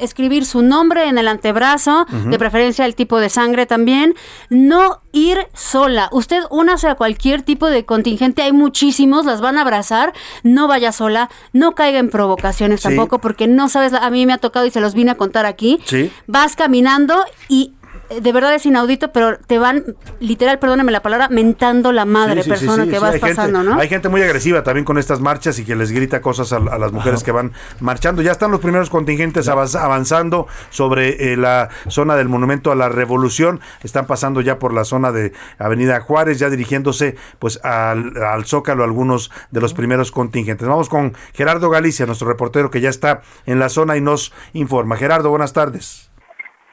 Escribir su nombre en el antebrazo, uh -huh. de preferencia el tipo de sangre también. No ir sola. Usted únase a cualquier tipo de contingente, hay muchísimos, las van a abrazar. No vaya sola, no caiga en provocaciones sí. tampoco, porque no sabes, a mí me ha tocado y se los vine a contar aquí. Sí. Vas caminando y de verdad es inaudito, pero te van, literal, perdóname la palabra, mentando la madre sí, sí, persona sí, que vas pasando, gente, ¿no? Hay gente muy agresiva también con estas marchas y que les grita cosas a, a las mujeres Ajá. que van marchando. Ya están los primeros contingentes avanzando sobre eh, la zona del Monumento a la Revolución. Están pasando ya por la zona de Avenida Juárez, ya dirigiéndose pues al, al Zócalo algunos de los primeros contingentes. Vamos con Gerardo Galicia, nuestro reportero que ya está en la zona y nos informa. Gerardo, buenas tardes.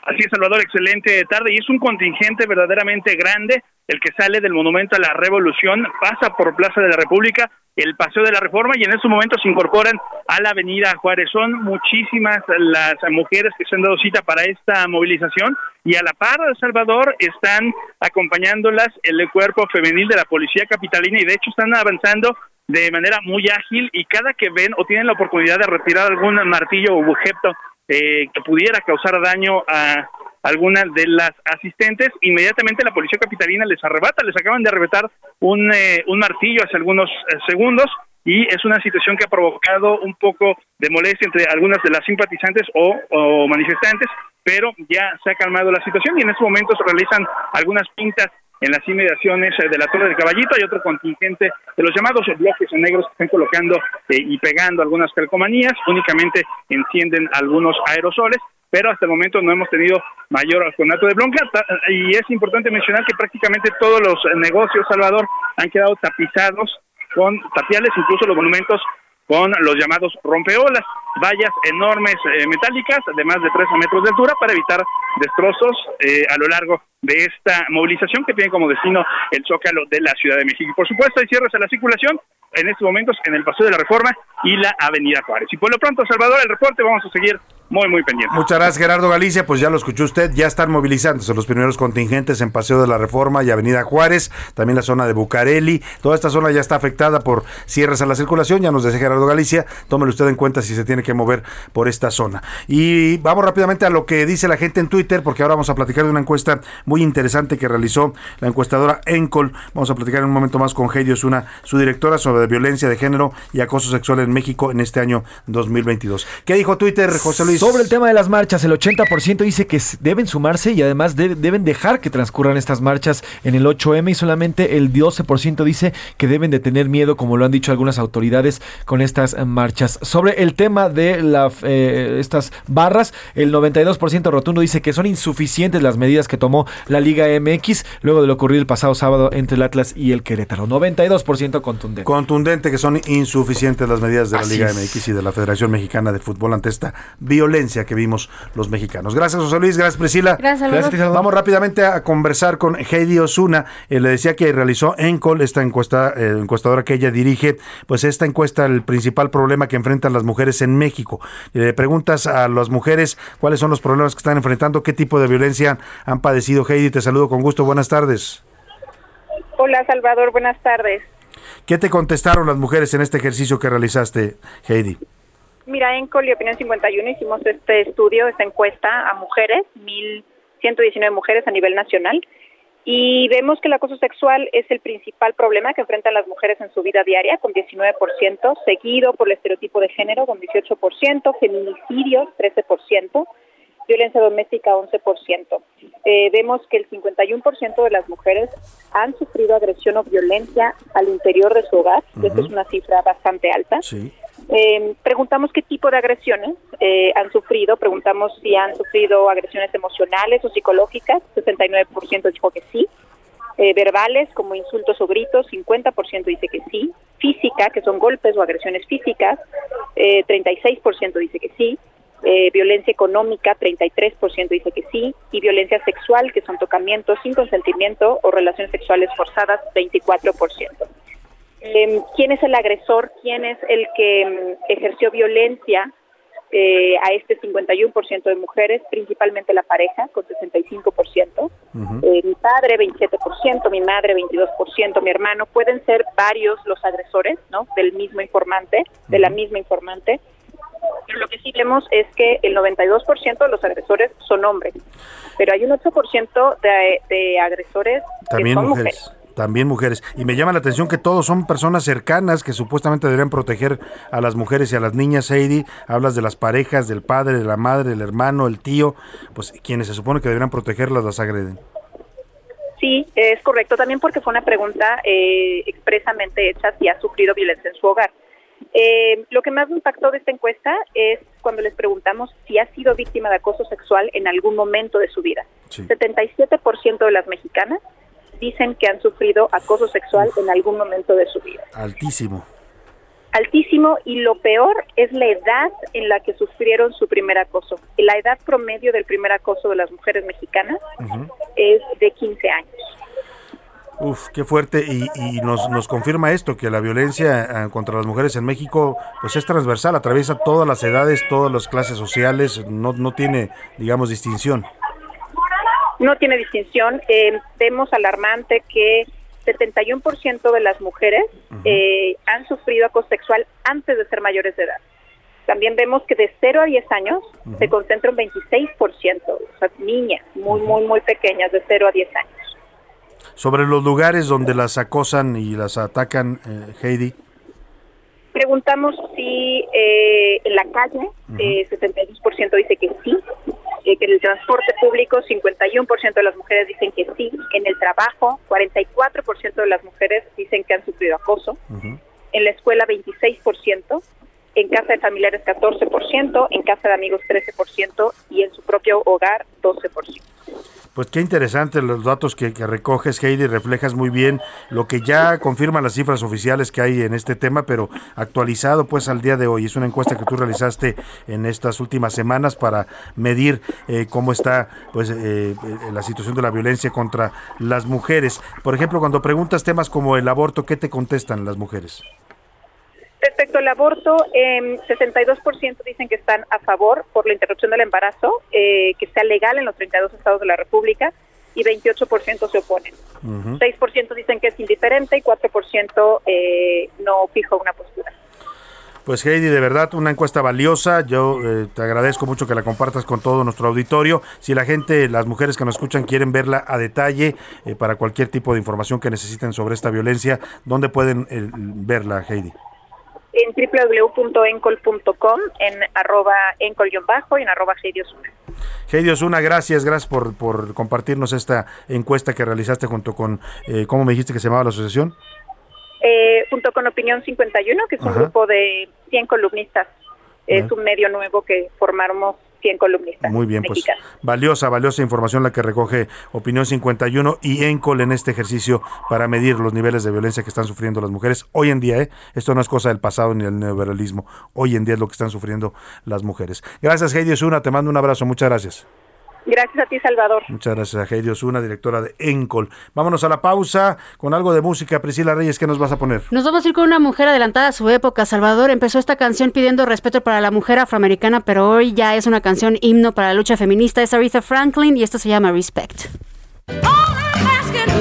Así es, Salvador, excelente tarde. Y es un contingente verdaderamente grande el que sale del Monumento a la Revolución, pasa por Plaza de la República, el Paseo de la Reforma y en estos momentos se incorporan a la Avenida Juárez. Son muchísimas las mujeres que se han dado cita para esta movilización y a la par, Salvador, están acompañándolas el cuerpo femenil de la Policía Capitalina y de hecho están avanzando de manera muy ágil y cada que ven o tienen la oportunidad de retirar algún martillo o objeto eh, que pudiera causar daño a algunas de las asistentes, inmediatamente la policía capitalina les arrebata, les acaban de arrebatar un, eh, un martillo hace algunos eh, segundos y es una situación que ha provocado un poco de molestia entre algunas de las simpatizantes o, o manifestantes, pero ya se ha calmado la situación y en estos momentos realizan algunas pintas en las inmediaciones eh, de la Torre del Caballito. Hay otro contingente de los llamados bloques negros que están colocando eh, y pegando algunas calcomanías. Únicamente encienden algunos aerosoles pero hasta el momento no hemos tenido mayor conato de bronca y es importante mencionar que prácticamente todos los negocios, Salvador, han quedado tapizados con tapiales, incluso los monumentos con los llamados rompeolas, vallas enormes eh, metálicas de más de 13 metros de altura para evitar destrozos eh, a lo largo de esta movilización que tiene como destino el Zócalo de la Ciudad de México. Y por supuesto hay cierres a la circulación en estos momentos en el Paseo de la Reforma y la Avenida Juárez. Y por lo pronto, Salvador, el reporte vamos a seguir muy, muy pendiente. Muchas gracias, Gerardo Galicia. Pues ya lo escuchó usted, ya están movilizándose los primeros contingentes en Paseo de la Reforma y Avenida Juárez, también la zona de Bucareli. Toda esta zona ya está afectada por cierres a la circulación, ya nos decía Gerardo Galicia. Tómelo usted en cuenta si se tiene que mover por esta zona. Y vamos rápidamente a lo que dice la gente en Twitter, porque ahora vamos a platicar de una encuesta muy interesante que realizó la encuestadora Encol. Vamos a platicar en un momento más con Heidi Osuna, su directora sobre violencia de género y acoso sexual en México en este año 2022. ¿Qué dijo Twitter, José Luis? Sobre el tema de las marchas, el 80% dice que deben sumarse y además deben dejar que transcurran estas marchas en el 8M y solamente el 12% dice que deben de tener miedo, como lo han dicho algunas autoridades con estas marchas. Sobre el tema de la, eh, estas barras, el 92% rotundo dice que son insuficientes las medidas que tomó la Liga MX luego de lo ocurrido el pasado sábado entre el Atlas y el Querétaro. 92% contundente. Contundente que son insuficientes las medidas de la Liga MX y de la Federación Mexicana de Fútbol ante esta violencia que vimos los mexicanos. Gracias, José Luis. Gracias, Priscila. Gracias, Vamos rápidamente a conversar con Heidi Osuna. Eh, le decía que realizó Encol, esta encuesta, eh, encuestadora que ella dirige. Pues esta encuesta, el principal problema que enfrentan las mujeres en México. Le preguntas a las mujeres cuáles son los problemas que están enfrentando, qué tipo de violencia han padecido. Heidi, te saludo con gusto. Buenas tardes. Hola, Salvador. Buenas tardes. ¿Qué te contestaron las mujeres en este ejercicio que realizaste, Heidi? Mira, en Coli Opinión 51 hicimos este estudio, esta encuesta a mujeres, 1.119 mujeres a nivel nacional, y vemos que el acoso sexual es el principal problema que enfrentan las mujeres en su vida diaria, con 19%, seguido por el estereotipo de género, con 18%, feminicidios, 13%, violencia doméstica, 11%. Eh, vemos que el 51% de las mujeres han sufrido agresión o violencia al interior de su hogar, uh es una cifra bastante alta. Sí. Eh, preguntamos qué tipo de agresiones eh, han sufrido, preguntamos si han sufrido agresiones emocionales o psicológicas, 69% dijo que sí, eh, verbales como insultos o gritos, 50% dice que sí, física, que son golpes o agresiones físicas, eh, 36% dice que sí, eh, violencia económica, 33% dice que sí, y violencia sexual, que son tocamientos sin consentimiento o relaciones sexuales forzadas, 24%. Eh, ¿Quién es el agresor? ¿Quién es el que mm, ejerció violencia eh, a este 51% de mujeres? Principalmente la pareja, con 65%. Eh, mi padre, 27%, mi madre, 22%, mi hermano. Pueden ser varios los agresores, ¿no? Del mismo informante, de la misma informante. Pero lo que sí vemos es que el 92% de los agresores son hombres, pero hay un 8% de, de agresores También que son mujeres. mujeres. También mujeres. Y me llama la atención que todos son personas cercanas que supuestamente deberían proteger a las mujeres y a las niñas, Heidi. Hablas de las parejas, del padre, de la madre, del hermano, el tío. Pues quienes se supone que deberían protegerlas las agreden. Sí, es correcto, también porque fue una pregunta eh, expresamente hecha si ha sufrido violencia en su hogar. Eh, lo que más me impactó de esta encuesta es cuando les preguntamos si ha sido víctima de acoso sexual en algún momento de su vida. Sí. 77% de las mexicanas dicen que han sufrido acoso sexual en algún momento de su vida. Altísimo. Altísimo y lo peor es la edad en la que sufrieron su primer acoso. La edad promedio del primer acoso de las mujeres mexicanas es de 15 años. Uf, qué fuerte. Y, y nos, nos confirma esto, que la violencia eh, contra las mujeres en México pues es transversal, atraviesa todas las edades, todas las clases sociales, no, no tiene, digamos, distinción. no tiene distinción. Eh, vemos alarmante que 71% de las mujeres eh, han sufrido acoso sexual antes de ser mayores de edad. También vemos que de 0 a 10 años se concentra un 26%, o sea, niñas muy, muy, muy pequeñas, de 0 a 10 años. Sobre los lugares donde las acosan y las atacan, eh, Heidi. Preguntamos si eh, en la calle, eh, 72% dice que sí, eh, que en el transporte público 51% de las mujeres dicen que sí, en el trabajo 44% de las mujeres dicen que han sufrido acoso, en la escuela 26%, en casa de familiares 14%, en casa de amigos 13% y en su propio hogar 12%. Pues qué interesante los datos que, recoges, Heidi, reflejas muy bien lo que ya confirman las cifras oficiales que hay en este tema, pero actualizado pues al día de hoy. Es una encuesta que tú realizaste en estas últimas semanas para medir eh, cómo está pues eh, la situación de la violencia contra las mujeres. Por ejemplo, cuando preguntas temas como el aborto, ¿qué te contestan las mujeres? Respecto al aborto, eh, 62% dicen que están a favor por la interrupción del embarazo, eh, que sea legal en los 32 estados de la República, y 28% se oponen. Uh -huh. 6% dicen que es indiferente y 4% eh, no fijo una postura. Pues Heidi, de verdad, una encuesta valiosa. Yo eh, te agradezco mucho que la compartas con todo nuestro auditorio. Si la gente, las mujeres que nos escuchan quieren verla a detalle eh, para cualquier tipo de información que necesiten sobre esta violencia, ¿dónde pueden verla, Heidi? En www.encol.com, en arroba encol-bajo y en arroba Heidi Osuna. Heidi Osuna, gracias, gracias por, por compartirnos esta encuesta que realizaste junto con, eh, ¿cómo me dijiste que se llamaba la asociación? Eh, junto con Opinión 51, que es un Ajá. grupo de 100 columnistas. Es un medio nuevo que formamos 100 columnistas. Muy bien, mexicanos. pues valiosa, valiosa información la que recoge Opinión 51 y ENCOL en este ejercicio para medir los niveles de violencia que están sufriendo las mujeres hoy en día. ¿eh? Esto no es cosa del pasado ni del neoliberalismo. Hoy en día es lo que están sufriendo las mujeres. Gracias, Heidi Osuna. Te mando un abrazo. Muchas gracias. Gracias a ti, Salvador. Muchas gracias a Heidi Osuna, directora de ENCOL. Vámonos a la pausa con algo de música. Priscila Reyes, ¿qué nos vas a poner? Nos vamos a ir con una mujer adelantada a su época. Salvador empezó esta canción pidiendo respeto para la mujer afroamericana, pero hoy ya es una canción himno para la lucha feminista. Es Aretha Franklin y esto se llama Respect. Estás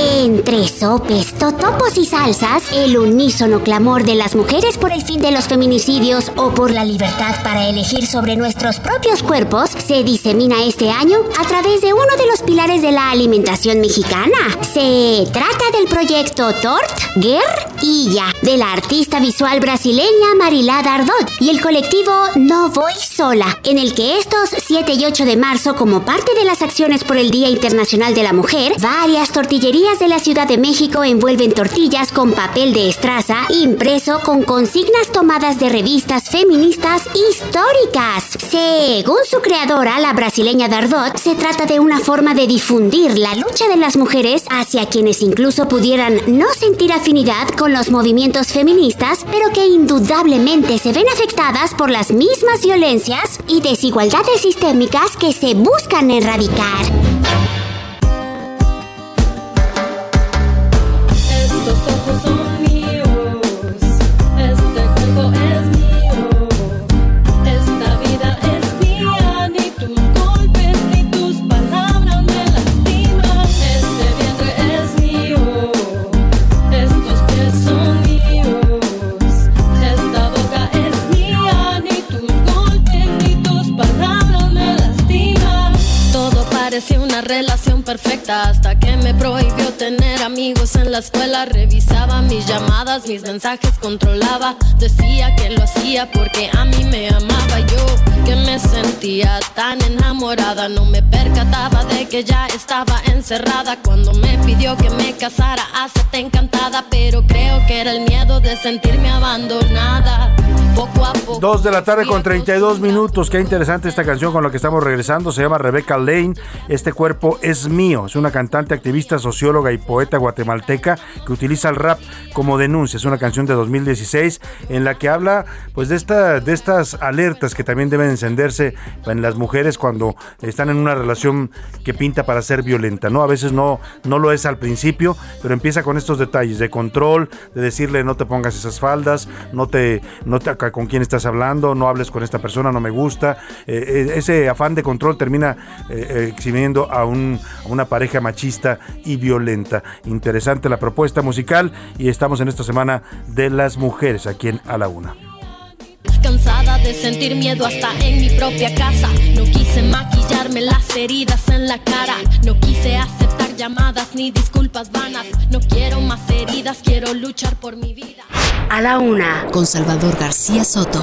Entre sopes, totopos y salsas, el unísono clamor de las mujeres por el fin de los feminicidios o por la libertad para elegir sobre nuestros propios cuerpos se disemina este año a través de uno de los pilares de la alimentación mexicana. Se trata del proyecto Tort, Guerrilla, de la artista visual brasileña Marilá Dardot y el colectivo No Voy Sola, en el que estos 7 y 8 de marzo, como parte de las acciones por el Día Internacional de la Mujer, varias tortillerías de la Ciudad de México envuelven tortillas con papel de estraza impreso con consignas tomadas de revistas feministas históricas. Según su creadora, la brasileña Dardot, se trata de una forma de difundir la lucha de las mujeres hacia quienes incluso pudieran no sentir afinidad con los movimientos feministas, pero que indudablemente se ven afectadas por las mismas violencias y desigualdades sistémicas que se buscan erradicar. Escuela. Revisaba mis llamadas, mis mensajes controlaba. Decía que lo hacía porque a mí me amaba yo, que me sentía tan enamorada. No me percataba de que ya estaba encerrada cuando me pidió que me casara. Hacete encantada, pero creo que era el miedo de sentirme abandonada. Poco a poco. Dos de la tarde con 32 minutos. Qué interesante esta canción con la que estamos regresando. Se llama Rebecca Lane. Este cuerpo es mío. Es una cantante, activista, socióloga y poeta guatemalteca que utiliza el rap como denuncia. Es una canción de 2016 en la que habla pues de, esta, de estas alertas que también deben encenderse en las mujeres cuando están en una relación que pinta para ser violenta. ¿no? A veces no, no lo es al principio, pero empieza con estos detalles de control, de decirle no te pongas esas faldas, no te, no te con quién estás hablando, no hables con esta persona, no me gusta. Eh, eh, ese afán de control termina eh, exhibiendo a, un, a una pareja machista y violenta. Interesante la propuesta musical y estamos en esta semana de las mujeres aquí en A la Una. Cansada de sentir miedo hasta en mi propia casa. No quise maquillarme las heridas en la cara. No quise aceptar llamadas ni disculpas vanas. No quiero más heridas, quiero luchar por mi vida. A la una, con Salvador García Soto.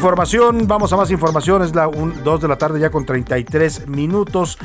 Información, vamos a más información, es la 2 de la tarde ya con 33 minutos.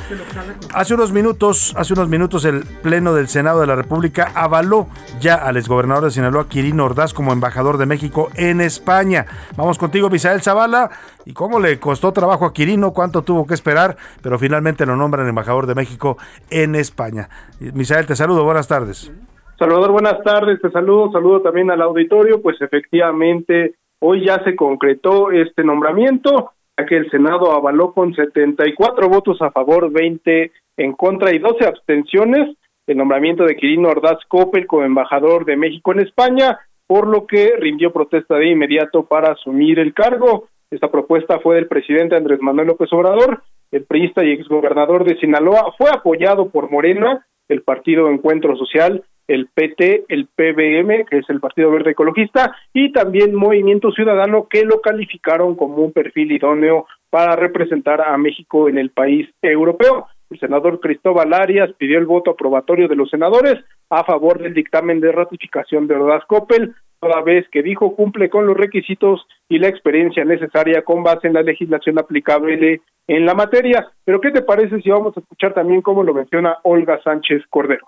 Hace unos minutos, hace unos minutos el Pleno del Senado de la República avaló ya al exgobernador de Sinaloa, Quirino Ordaz, como embajador de México en España. Vamos contigo, Misael Zavala. ¿Y cómo le costó trabajo a Quirino? ¿Cuánto tuvo que esperar? Pero finalmente lo nombran embajador de México en España. Misael, te saludo, buenas tardes. Salvador, buenas tardes, te saludo, saludo también al auditorio, pues efectivamente Hoy ya se concretó este nombramiento, ya que el Senado avaló con 74 votos a favor, 20 en contra y 12 abstenciones. El nombramiento de Quirino Ordaz Coppel como embajador de México en España, por lo que rindió protesta de inmediato para asumir el cargo. Esta propuesta fue del presidente Andrés Manuel López Obrador, el priista y exgobernador de Sinaloa, fue apoyado por Morena, el Partido Encuentro Social el PT, el PBM, que es el Partido Verde Ecologista, y también Movimiento Ciudadano, que lo calificaron como un perfil idóneo para representar a México en el país europeo. El senador Cristóbal Arias pidió el voto aprobatorio de los senadores a favor del dictamen de ratificación de Ordaz Coppel, toda vez que dijo cumple con los requisitos y la experiencia necesaria con base en la legislación aplicable en la materia. Pero ¿qué te parece si vamos a escuchar también cómo lo menciona Olga Sánchez Cordero?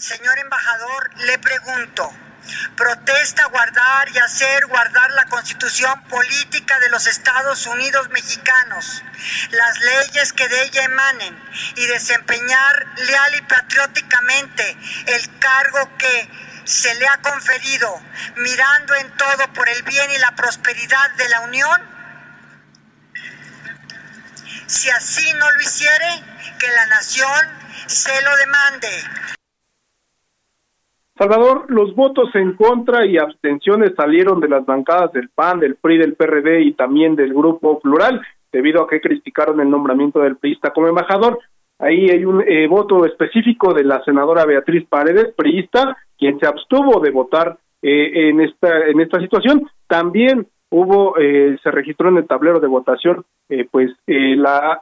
Señor embajador, le pregunto, protesta guardar y hacer guardar la constitución política de los Estados Unidos mexicanos, las leyes que de ella emanen y desempeñar leal y patrióticamente el cargo que se le ha conferido, mirando en todo por el bien y la prosperidad de la Unión? Si así no lo hiciere, que la nación se lo demande. Salvador, los votos en contra y abstenciones salieron de las bancadas del PAN, del PRI, del PRD y también del Grupo Plural, debido a que criticaron el nombramiento del priista como embajador. Ahí hay un eh, voto específico de la senadora Beatriz Paredes, priista, quien se abstuvo de votar eh, en esta en esta situación. También hubo, eh, se registró en el tablero de votación, pues la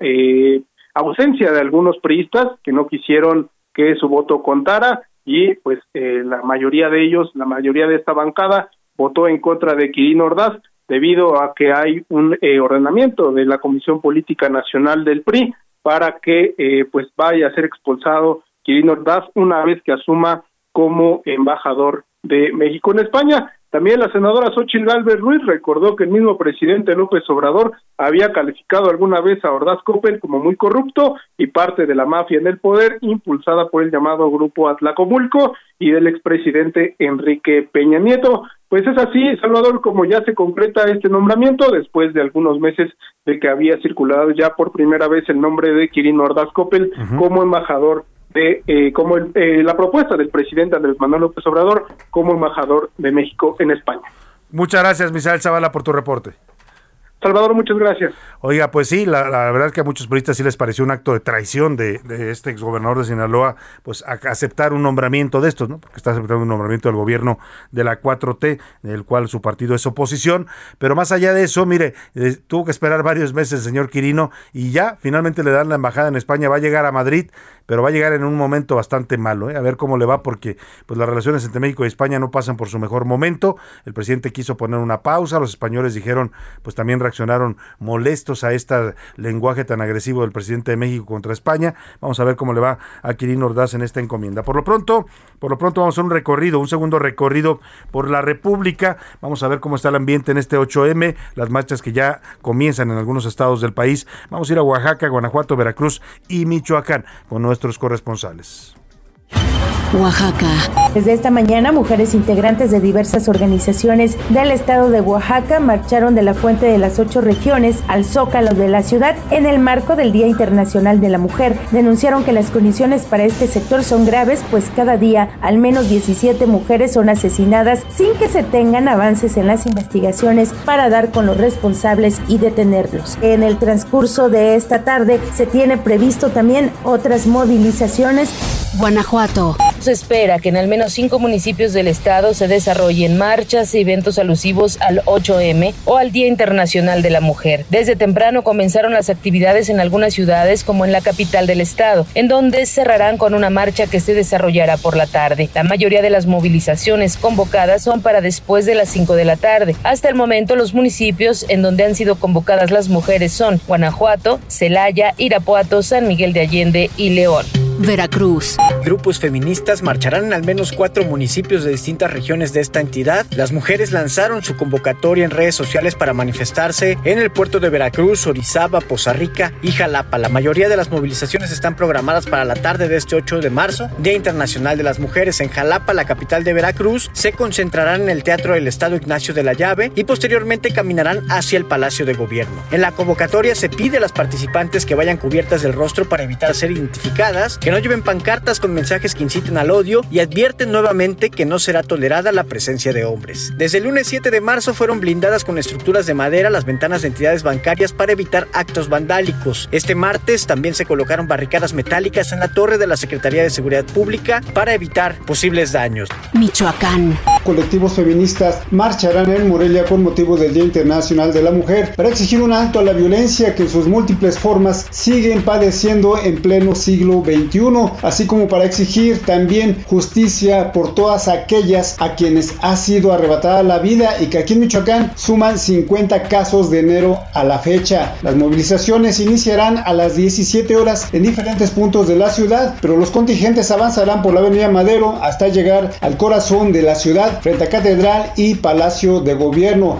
ausencia de algunos priistas que no quisieron que su voto contara y pues eh, la mayoría de ellos, la mayoría de esta bancada votó en contra de Quirino Ordaz debido a que hay un eh, ordenamiento de la Comisión Política Nacional del PRI para que eh, pues vaya a ser expulsado Quirino Ordaz una vez que asuma como embajador de México en España. También la senadora Xochitl Galvez Ruiz recordó que el mismo presidente López Obrador había calificado alguna vez a Ordaz Coppel como muy corrupto y parte de la mafia en el poder, impulsada por el llamado Grupo Atlacomulco y del expresidente Enrique Peña Nieto. Pues es así, Salvador, como ya se concreta este nombramiento después de algunos meses de que había circulado ya por primera vez el nombre de Quirino Ordaz Coppel como embajador de eh, como eh, la propuesta del presidente Andrés Manuel López Obrador como embajador de México en España. Muchas gracias, Misael Zavala, por tu reporte. Salvador, muchas gracias. Oiga, pues sí, la, verdad es que a muchos periodistas sí les pareció un acto de traición de, de este exgobernador de Sinaloa, pues a, aceptar un nombramiento de estos, ¿no? Porque está aceptando un nombramiento del gobierno de la 4T, del cual su partido es oposición. Pero más allá de eso, mire, eh, tuvo que esperar varios meses el señor Quirino y ya finalmente le dan la embajada en España, va a llegar a Madrid, pero va a llegar en un momento bastante malo, ¿eh? a ver cómo le va, porque pues las relaciones entre México y España no pasan por su mejor momento. El presidente quiso poner una pausa, los españoles dijeron, pues también reaccionaron molestos a este lenguaje tan agresivo del presidente de México contra España. Vamos a ver cómo le va a Quirino Ordaz en esta encomienda. Por lo pronto, por lo pronto vamos a un recorrido, un segundo recorrido por la República. Vamos a ver cómo está el ambiente en este 8M, las marchas que ya comienzan en algunos estados del país. Vamos a ir a Oaxaca, Guanajuato, Veracruz y Michoacán con nuestros corresponsales. Oaxaca. Desde esta mañana, mujeres integrantes de diversas organizaciones del estado de Oaxaca marcharon de la Fuente de las Ocho Regiones al Zócalo de la ciudad en el marco del Día Internacional de la Mujer. Denunciaron que las condiciones para este sector son graves, pues cada día al menos 17 mujeres son asesinadas sin que se tengan avances en las investigaciones para dar con los responsables y detenerlos. En el transcurso de esta tarde se tiene previsto también otras movilizaciones. Guanajuato. Se espera que en al menos cinco municipios del estado se desarrollen marchas y eventos alusivos al 8M o al Día Internacional de la Mujer. Desde temprano comenzaron las actividades en algunas ciudades como en la capital del estado, en donde cerrarán con una marcha que se desarrollará por la tarde. La mayoría de las movilizaciones convocadas son para después de las 5 de la tarde. Hasta el momento los municipios en donde han sido convocadas las mujeres son Guanajuato, Celaya, Irapuato, San Miguel de Allende y León. Veracruz. Grupos feministas marcharán en al menos cuatro municipios de distintas regiones de esta entidad. Las mujeres lanzaron su convocatoria en redes sociales para manifestarse en el puerto de Veracruz, Orizaba, Poza Rica y Jalapa. La mayoría de las movilizaciones están programadas para la tarde de este 8 de marzo, Día Internacional de las Mujeres. En Jalapa, la capital de Veracruz, se concentrarán en el Teatro del Estado Ignacio de la Llave y posteriormente caminarán hacia el Palacio de Gobierno. En la convocatoria se pide a las participantes que vayan cubiertas del rostro para evitar ser identificadas que no lleven pancartas con mensajes que inciten al odio y advierten nuevamente que no será tolerada la presencia de hombres. Desde el lunes 7 de marzo fueron blindadas con estructuras de madera las ventanas de entidades bancarias para evitar actos vandálicos. Este martes también se colocaron barricadas metálicas en la torre de la Secretaría de Seguridad Pública para evitar posibles daños. Michoacán. Colectivos feministas marcharán en Morelia con motivo del Día Internacional de la Mujer para exigir un alto a la violencia que en sus múltiples formas siguen padeciendo en pleno siglo XXI así como para exigir también justicia por todas aquellas a quienes ha sido arrebatada la vida y que aquí en Michoacán suman 50 casos de enero a la fecha. Las movilizaciones iniciarán a las 17 horas en diferentes puntos de la ciudad, pero los contingentes avanzarán por la avenida Madero hasta llegar al corazón de la ciudad frente a Catedral y Palacio de Gobierno.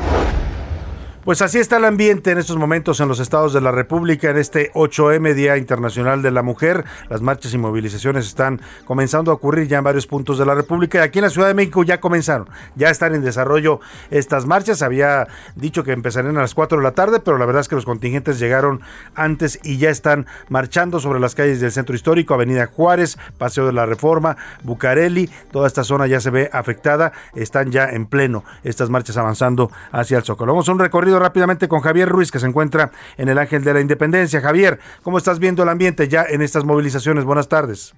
Pues así está el ambiente en estos momentos en los estados de la República, en este 8M, Día Internacional de la Mujer. Las marchas y movilizaciones están comenzando a ocurrir ya en varios puntos de la República aquí en la Ciudad de México ya comenzaron, ya están en desarrollo estas marchas. Había dicho que empezarían a las 4 de la tarde, pero la verdad es que los contingentes llegaron antes y ya están marchando sobre las calles del centro histórico, Avenida Juárez, Paseo de la Reforma, Bucareli, toda esta zona ya se ve afectada, están ya en pleno estas marchas avanzando hacia el Zócalo. Vamos a un recorrido rápidamente con Javier Ruiz, que se encuentra en el Ángel de la Independencia. Javier, ¿cómo estás viendo el ambiente ya en estas movilizaciones? Buenas tardes.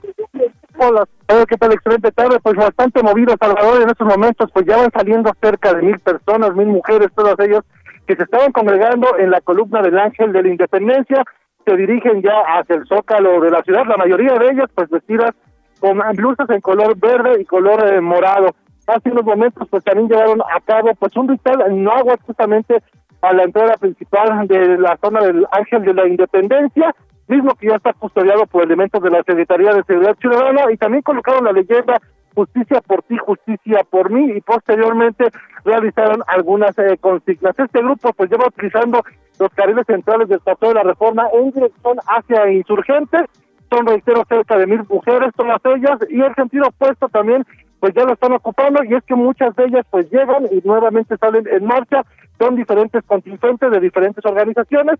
Hola, ¿qué tal? Excelente tarde. Pues bastante movido, Salvador. En estos momentos, pues ya van saliendo cerca de mil personas, mil mujeres, todas ellas que se estaban congregando en la columna del Ángel de la Independencia. Se dirigen ya hacia el zócalo de la ciudad. La mayoría de ellas, pues vestidas con blusas en color verde y color eh, morado. Hace unos momentos, pues también llevaron a cabo, pues un ritual en agua justamente a la entrada principal de la zona del Ángel de la Independencia, mismo que ya está custodiado por elementos de la Secretaría de Seguridad Ciudadana y también colocaron la leyenda Justicia por ti, justicia por mí y posteriormente realizaron algunas eh, consignas. Este grupo pues lleva utilizando los carriles centrales del Paseo de la Reforma en dirección hacia insurgentes, son reitero cerca de mil mujeres, todas ellas, y el sentido opuesto también pues ya lo están ocupando y es que muchas de ellas pues llegan y nuevamente salen en marcha son diferentes contingentes de diferentes organizaciones,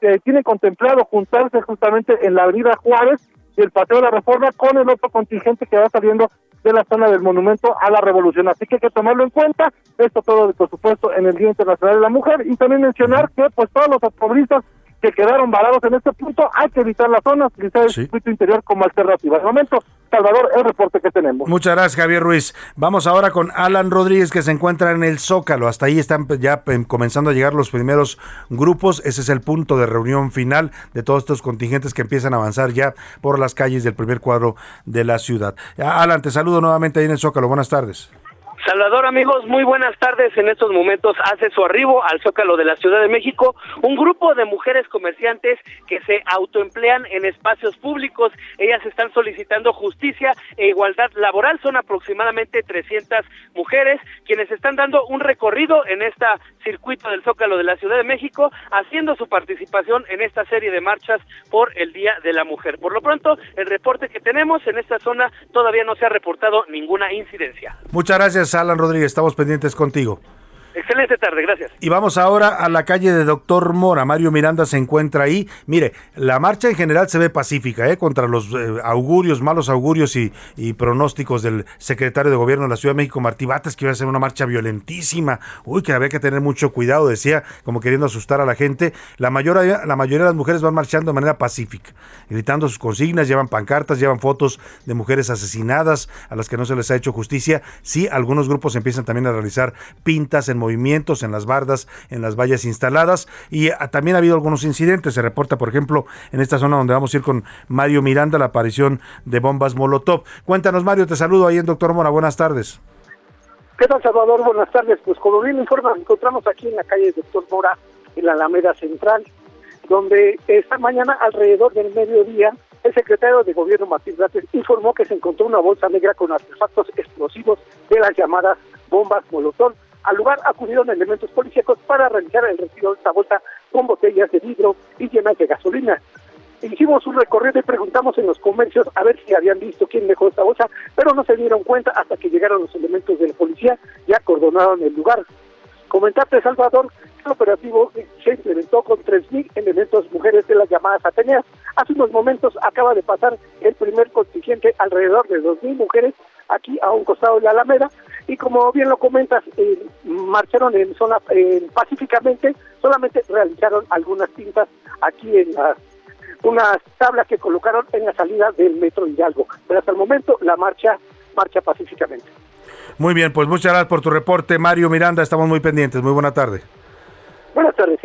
que tienen contemplado juntarse justamente en la avenida Juárez y el Paseo de la Reforma con el otro contingente que va saliendo de la zona del Monumento a la Revolución. Así que hay que tomarlo en cuenta. Esto todo, por supuesto, en el Día Internacional de la Mujer. Y también mencionar que pues todos los automovilistas que quedaron varados en este punto, hay que evitar la zona, utilizar el circuito interior como alternativa. De momento, Salvador, el reporte que tenemos. Muchas gracias, Javier Ruiz. Vamos ahora con Alan Rodríguez, que se encuentra en el Zócalo. Hasta ahí están ya em, comenzando a llegar los primeros grupos. Ese es el punto de reunión final de todos estos contingentes que empiezan a avanzar ya por las calles del primer cuadro de la ciudad. Alan, te saludo nuevamente ahí en el Zócalo. Buenas tardes. Salvador, amigos, muy buenas tardes. En estos momentos hace su arribo al Zócalo de la Ciudad de México un grupo de mujeres comerciantes que se autoemplean en espacios públicos. Ellas están solicitando justicia e igualdad laboral. Son aproximadamente 300 mujeres quienes están dando un recorrido en este circuito del Zócalo de la Ciudad de México, haciendo su participación en esta serie de marchas por el Día de la Mujer. Por lo pronto, el reporte que tenemos en esta zona todavía no se ha reportado ninguna incidencia. Muchas gracias. Alan Rodríguez, estamos pendientes contigo. Excelente tarde, gracias. Y vamos ahora a la calle de Doctor Mora. Mario Miranda se encuentra ahí. Mire, la marcha en general se ve pacífica, ¿eh? Contra los eh, augurios, malos augurios y, pronósticos del secretario de Gobierno de la Ciudad de México, Martí Bates, que iba a ser una marcha violentísima. Uy, que había que tener mucho cuidado, decía, como queriendo asustar a la gente. La mayoría, la mayoría de las mujeres van marchando de manera pacífica, gritando sus consignas, llevan pancartas, llevan fotos de mujeres asesinadas a las que no se les ha hecho justicia. Sí, algunos grupos empiezan también a realizar pintas en movimientos en las bardas, en las vallas instaladas y ah, también ha habido algunos incidentes. Se reporta, por ejemplo, en esta zona donde vamos a ir con Mario Miranda, la aparición de bombas Molotov. Cuéntanos, Mario, te saludo ahí en Doctor Mora. Buenas tardes. ¿Qué tal, Salvador? Buenas tardes. Pues como bien informa, nos encontramos aquí en la calle Doctor Mora, en la Alameda Central, donde esta mañana, alrededor del mediodía, el secretario de Gobierno, Martín Blates, informó que se encontró una bolsa negra con artefactos explosivos de las llamadas bombas Molotov al lugar acudieron elementos policíacos para realizar el retiro de esta bolsa con botellas de vidrio y llenas de gasolina. Hicimos un recorrido y preguntamos en los comercios a ver si habían visto quién dejó esta bolsa, pero no se dieron cuenta hasta que llegaron los elementos de la policía y acordonaron el lugar. Comentarte, Salvador, el operativo se implementó con 3.000 elementos mujeres de las llamadas Ateneas. Hace unos momentos acaba de pasar el primer contingente, alrededor de 2.000 mujeres, aquí a un costado de la Alameda, y como bien lo comentas, eh, marcharon en zona pacíficamente, solamente realizaron algunas pintas aquí en las unas tablas que colocaron en la salida del metro Hidalgo. Pero hasta el momento la marcha marcha pacíficamente. Muy bien, pues muchas gracias por tu reporte, Mario Miranda. Estamos muy pendientes. Muy buena tarde. Buenas tardes,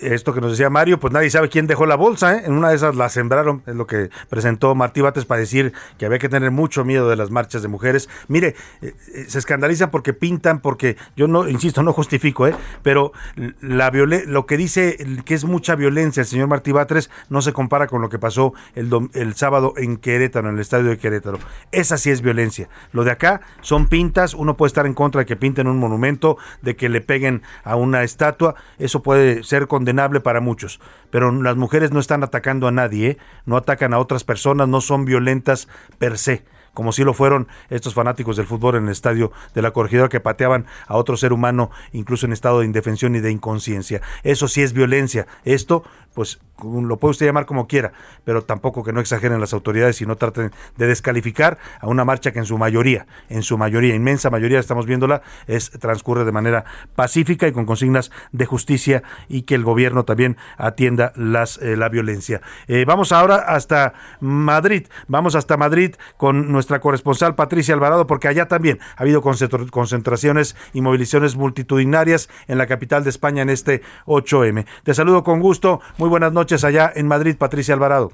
Esto que nos decía Mario, pues nadie sabe quién dejó la bolsa, ¿eh? En una de esas la sembraron, es lo que presentó Martí Bates para decir que había que tener mucho miedo de las marchas de mujeres. Mire, eh, eh, se escandalizan porque pintan, porque yo no, insisto, no justifico, ¿eh? Pero la lo que dice que es mucha violencia el señor Martí Bates no se compara con lo que pasó el, el sábado en Querétaro, en el estadio de Querétaro. Esa sí es violencia. Lo de acá son pintas, uno puede estar en contra de que pinten un monumento, de que le peguen a una estatua, eso puede ser condenable para muchos, pero las mujeres no están atacando a nadie, ¿eh? no atacan a otras personas, no son violentas per se como si lo fueron estos fanáticos del fútbol en el estadio de la corregidora que pateaban a otro ser humano incluso en estado de indefensión y de inconsciencia. Eso sí es violencia. Esto pues lo puede usted llamar como quiera, pero tampoco que no exageren las autoridades y no traten de descalificar a una marcha que en su mayoría, en su mayoría, inmensa mayoría, estamos viéndola, es transcurre de manera pacífica y con consignas de justicia y que el gobierno también atienda las eh, la violencia. Eh, vamos ahora hasta Madrid, vamos hasta Madrid con nuestra corresponsal Patricia Alvarado, porque allá también ha habido concentraciones y movilizaciones multitudinarias en la capital de España en este 8M. Te saludo con gusto. Buenas noches allá en Madrid, Patricia Alvarado.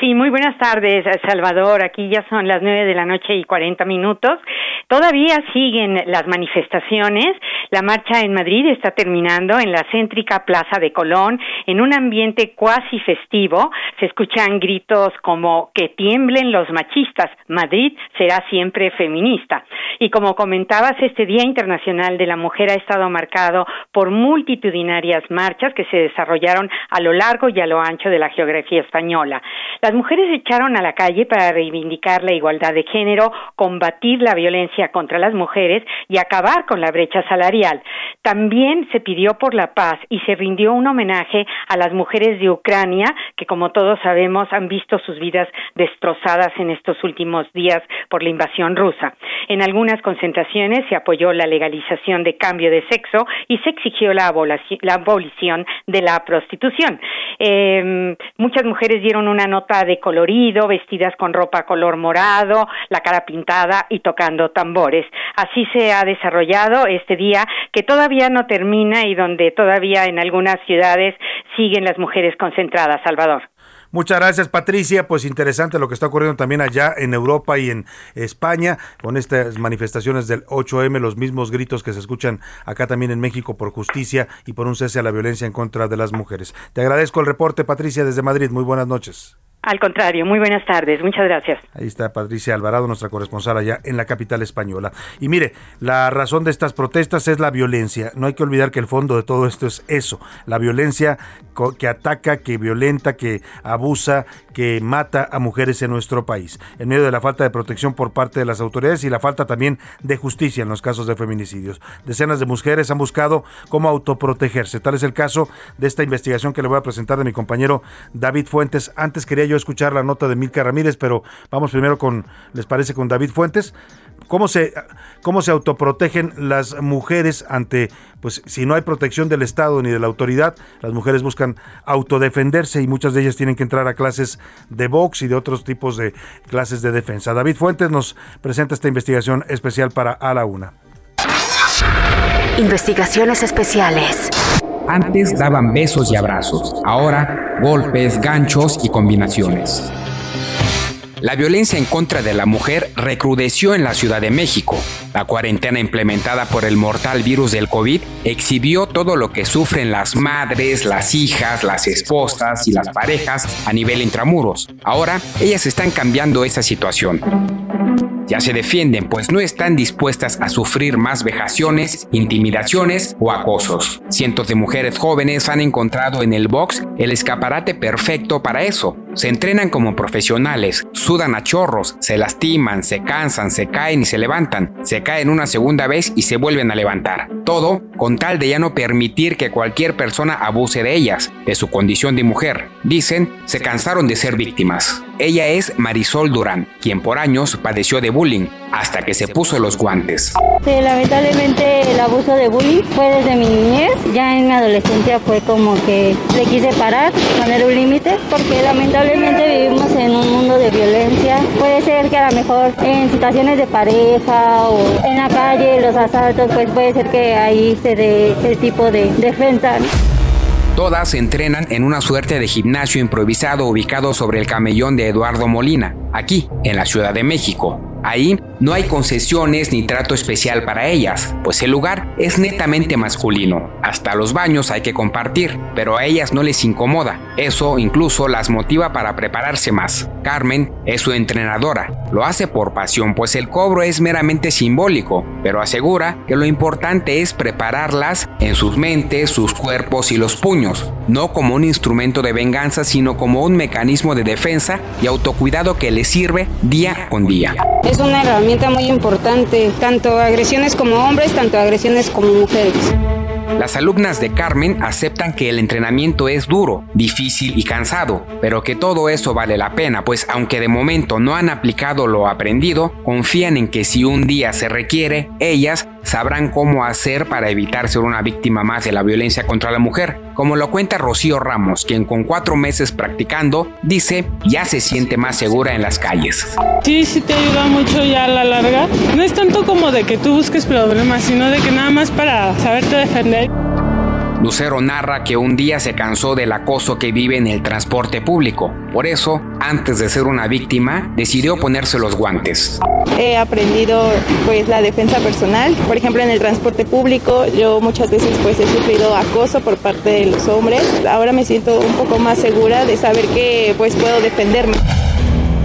Sí, muy buenas tardes, Salvador. Aquí ya son las nueve de la noche y cuarenta minutos. Todavía siguen las manifestaciones. La marcha en Madrid está terminando en la céntrica Plaza de Colón en un ambiente cuasi festivo. Se escuchan gritos como que tiemblen los machistas. Madrid será siempre feminista. Y como comentabas, este Día Internacional de la Mujer ha estado marcado por multitudinarias marchas que se desarrollaron a lo largo y a lo ancho de la geografía española. Las mujeres se echaron a la calle para reivindicar la igualdad de género, combatir la violencia contra las mujeres y acabar con la brecha salarial. También se pidió por la paz y se rindió un homenaje a las mujeres de Ucrania que, como todos sabemos, han visto sus vidas destrozadas en estos últimos días por la invasión rusa. En algunas concentraciones se apoyó la legalización de cambio de sexo y se exigió la, abolición de la prostitución. Eh, muchas mujeres dieron una nota de colorido, vestidas con ropa color morado, la cara pintada y tocando tambores. Así se ha desarrollado este día que todavía no termina y donde todavía en algunas ciudades siguen las mujeres concentradas, Salvador. Muchas gracias, Patricia. Pues interesante lo que está ocurriendo también allá en Europa y en España con estas manifestaciones del 8M, los mismos gritos que se escuchan acá también en México por justicia y por un cese a la violencia en contra de las mujeres. Te agradezco el reporte, Patricia, desde Madrid. Muy buenas noches. Al contrario, muy buenas tardes, muchas gracias. Ahí está Patricia Alvarado, nuestra corresponsal allá en la capital española. Y mire, la razón de estas protestas es la violencia. No hay que olvidar que el fondo de todo esto es eso, la violencia que ataca, que violenta, que abusa, que mata a mujeres en nuestro país, en medio de la falta de protección por parte de las autoridades y la falta también de justicia en los casos de feminicidios. Decenas de mujeres han buscado cómo autoprotegerse. Tal es el caso de esta investigación que le voy a presentar de mi compañero David Fuentes. Antes quería yo escuchar la nota de Milka Ramírez, pero vamos primero con, ¿les parece con David Fuentes? ¿Cómo se, cómo se autoprotegen las mujeres ante, pues si no hay protección del Estado ni de la autoridad, las mujeres buscan autodefenderse y muchas de ellas tienen que entrar a clases de box y de otros tipos de clases de defensa. David Fuentes nos presenta esta investigación especial para A la Una. Investigaciones especiales. Antes daban besos y abrazos, ahora golpes, ganchos y combinaciones. La violencia en contra de la mujer recrudeció en la Ciudad de México. La cuarentena implementada por el mortal virus del COVID exhibió todo lo que sufren las madres, las hijas, las esposas y las parejas a nivel intramuros. Ahora, ellas están cambiando esa situación ya se defienden, pues no están dispuestas a sufrir más vejaciones, intimidaciones o acosos. Cientos de mujeres jóvenes han encontrado en el box el escaparate perfecto para eso. Se entrenan como profesionales, sudan a chorros, se lastiman, se cansan, se caen y se levantan, se caen una segunda vez y se vuelven a levantar. Todo con tal de ya no permitir que cualquier persona abuse de ellas, de su condición de mujer. Dicen, se cansaron de ser víctimas. Ella es Marisol Durán, quien por años padeció de bullying hasta que se puso los guantes. Sí, lamentablemente el abuso de bullying fue desde mi niñez. Ya en mi adolescencia fue como que le quise parar, poner un límite, porque lamentablemente vivimos en un mundo de violencia. Puede ser que a lo mejor en situaciones de pareja o en la calle, los asaltos, pues puede ser que ahí se dé ese tipo de defensa. Todas se entrenan en una suerte de gimnasio improvisado ubicado sobre el camellón de Eduardo Molina, aquí, en la Ciudad de México. Ahí no hay concesiones ni trato especial para ellas, pues el lugar es netamente masculino. Hasta los baños hay que compartir, pero a ellas no les incomoda. Eso incluso las motiva para prepararse más. Carmen es su entrenadora. Lo hace por pasión, pues el cobro es meramente simbólico, pero asegura que lo importante es prepararlas en sus mentes, sus cuerpos y los puños, no como un instrumento de venganza, sino como un mecanismo de defensa y autocuidado que les sirve día con día. Es una herramienta muy importante, tanto agresiones como hombres, tanto agresiones como mujeres. Las alumnas de Carmen aceptan que el entrenamiento es duro, difícil y cansado, pero que todo eso vale la pena, pues aunque de momento no han aplicado lo aprendido, confían en que si un día se requiere, ellas sabrán cómo hacer para evitar ser una víctima más de la violencia contra la mujer, como lo cuenta Rocío Ramos, quien con cuatro meses practicando dice ya se siente más segura en las calles. Sí, sí te ayuda mucho ya a la larga. No es tanto como de que tú busques problemas, sino de que nada más para saberte defender. Lucero narra que un día se cansó del acoso que vive en el transporte público. Por eso, antes de ser una víctima, decidió ponerse los guantes. He aprendido pues la defensa personal. Por ejemplo, en el transporte público yo muchas veces pues he sufrido acoso por parte de los hombres. Ahora me siento un poco más segura de saber que pues puedo defenderme.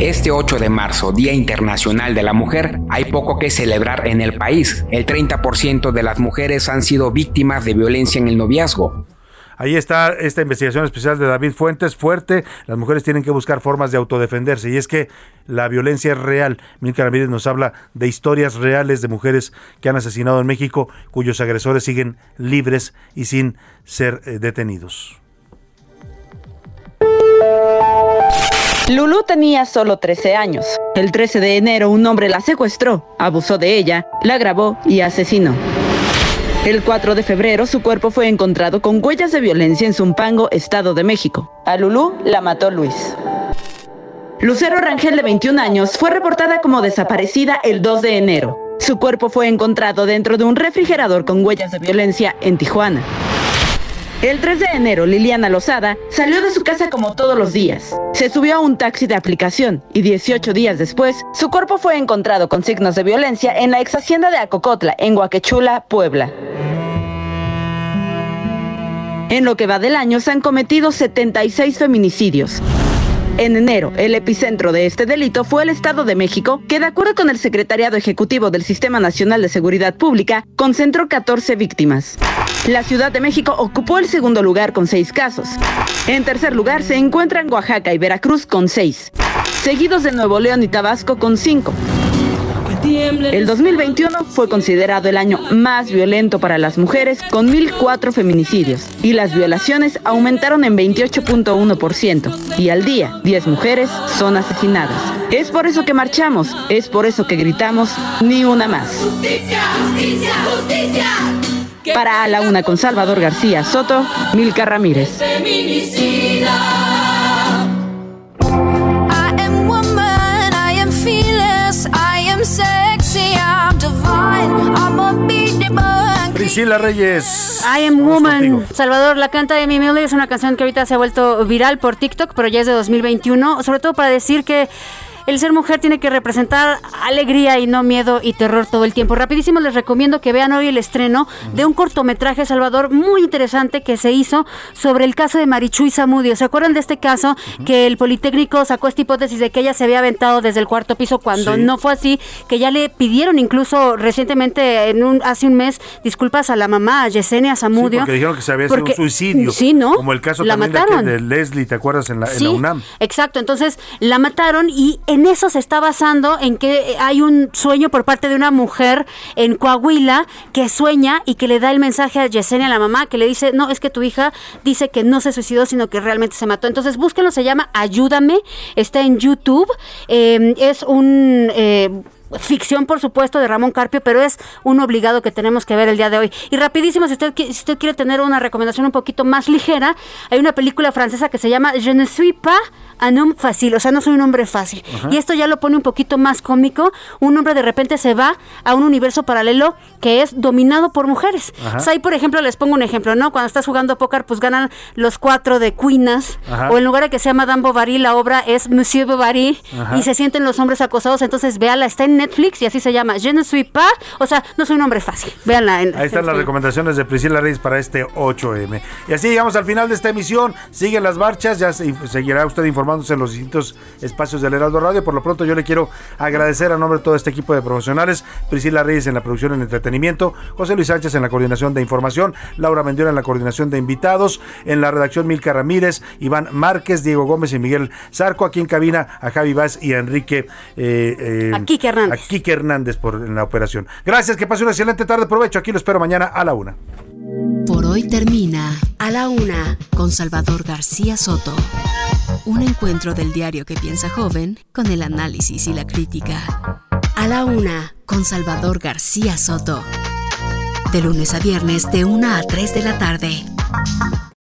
Este 8 de marzo, Día Internacional de la Mujer, hay poco que celebrar en el país. El 30% de las mujeres han sido víctimas de violencia en el noviazgo. Ahí está esta investigación especial de David Fuentes, fuerte. Las mujeres tienen que buscar formas de autodefenderse. Y es que la violencia es real. Milka Ramírez nos habla de historias reales de mujeres que han asesinado en México, cuyos agresores siguen libres y sin ser eh, detenidos. Lulu tenía solo 13 años. El 13 de enero un hombre la secuestró, abusó de ella, la grabó y asesinó. El 4 de febrero su cuerpo fue encontrado con huellas de violencia en Zumpango, Estado de México. A Lulú la mató Luis. Lucero Rangel, de 21 años, fue reportada como desaparecida el 2 de enero. Su cuerpo fue encontrado dentro de un refrigerador con huellas de violencia en Tijuana. El 3 de enero, Liliana Lozada salió de su casa como todos los días. Se subió a un taxi de aplicación y 18 días después, su cuerpo fue encontrado con signos de violencia en la ex hacienda de Acocotla, en Huaquechula, Puebla. En lo que va del año se han cometido 76 feminicidios. En enero, el epicentro de este delito fue el Estado de México, que de acuerdo con el Secretariado Ejecutivo del Sistema Nacional de Seguridad Pública, concentró 14 víctimas. La Ciudad de México ocupó el segundo lugar con 6 casos. En tercer lugar se encuentran Oaxaca y Veracruz con 6, seguidos de Nuevo León y Tabasco con 5. El 2021 fue considerado el año más violento para las mujeres con 1.004 feminicidios y las violaciones aumentaron en 28.1% y al día 10 mujeres son asesinadas. Es por eso que marchamos, es por eso que gritamos, ni una más. Justicia, justicia, justicia. Para a la una con Salvador García Soto, Milka Ramírez. Priscila Reyes. I am woman. Salvador, la canta de Mimi es una canción que ahorita se ha vuelto viral por TikTok, pero ya es de 2021, sobre todo para decir que el ser mujer tiene que representar alegría y no miedo y terror todo el tiempo. Rapidísimo les recomiendo que vean hoy el estreno de un cortometraje, Salvador, muy interesante que se hizo sobre el caso de Marichuy Zamudio. ¿Se acuerdan de este caso que el Politécnico sacó esta hipótesis de que ella se había aventado desde el cuarto piso cuando no fue así, que ya le pidieron incluso recientemente, en un, hace un mes, disculpas a la mamá, a Yesenia Zamudio. porque dijeron que se había sido un suicidio. Sí, ¿no? Como el caso la también mataron. De, de Leslie, ¿te acuerdas? En la, en la UNAM. Exacto, entonces la mataron y en eso se está basando en que hay un sueño por parte de una mujer en Coahuila que sueña y que le da el mensaje a Yesenia, la mamá, que le dice, no, es que tu hija dice que no se suicidó, sino que realmente se mató. Entonces búsquenlo, se llama Ayúdame, está en YouTube, eh, es un... Eh, ficción, por supuesto, de Ramón Carpio, pero es un obligado que tenemos que ver el día de hoy. Y rapidísimo, si usted, si usted quiere tener una recomendación un poquito más ligera, hay una película francesa que se llama Je ne suis pas un homme facile, o sea, no soy un hombre fácil. Ajá. Y esto ya lo pone un poquito más cómico. Un hombre de repente se va a un universo paralelo que es dominado por mujeres. O sea, ahí, por ejemplo, les pongo un ejemplo, ¿no? Cuando estás jugando póker, pues ganan los cuatro de Ajá. o en lugar de que sea Madame Bovary, la obra es Monsieur Bovary, Ajá. y se sienten los hombres acosados, entonces véala, está en Netflix y así se llama, Je ne suis pas, o sea, no soy un hombre fácil, véanla. En, Ahí están las recomendaciones de Priscila Reyes para este 8M. Y así llegamos al final de esta emisión. Siguen las marchas, ya se- seguirá usted informándose en los distintos espacios del Heraldo Radio. Por lo pronto yo le quiero agradecer a nombre de todo este equipo de profesionales, Priscila Reyes en la producción en entretenimiento, José Luis Sánchez en la coordinación de información, Laura Mendiola en la coordinación de invitados, en la redacción Milka Ramírez, Iván Márquez, Diego Gómez y Miguel Zarco, aquí en cabina a Javi Vaz y a Enrique eh, eh, A Quique Hernández. A Quique Hernández por en la operación. Gracias, que pase una excelente tarde, provecho. Aquí lo espero mañana a la una. Por hoy termina A la Una con Salvador García Soto. Un encuentro del diario que piensa joven con el análisis y la crítica. A la Una con Salvador García Soto. De lunes a viernes de 1 a 3 de la tarde.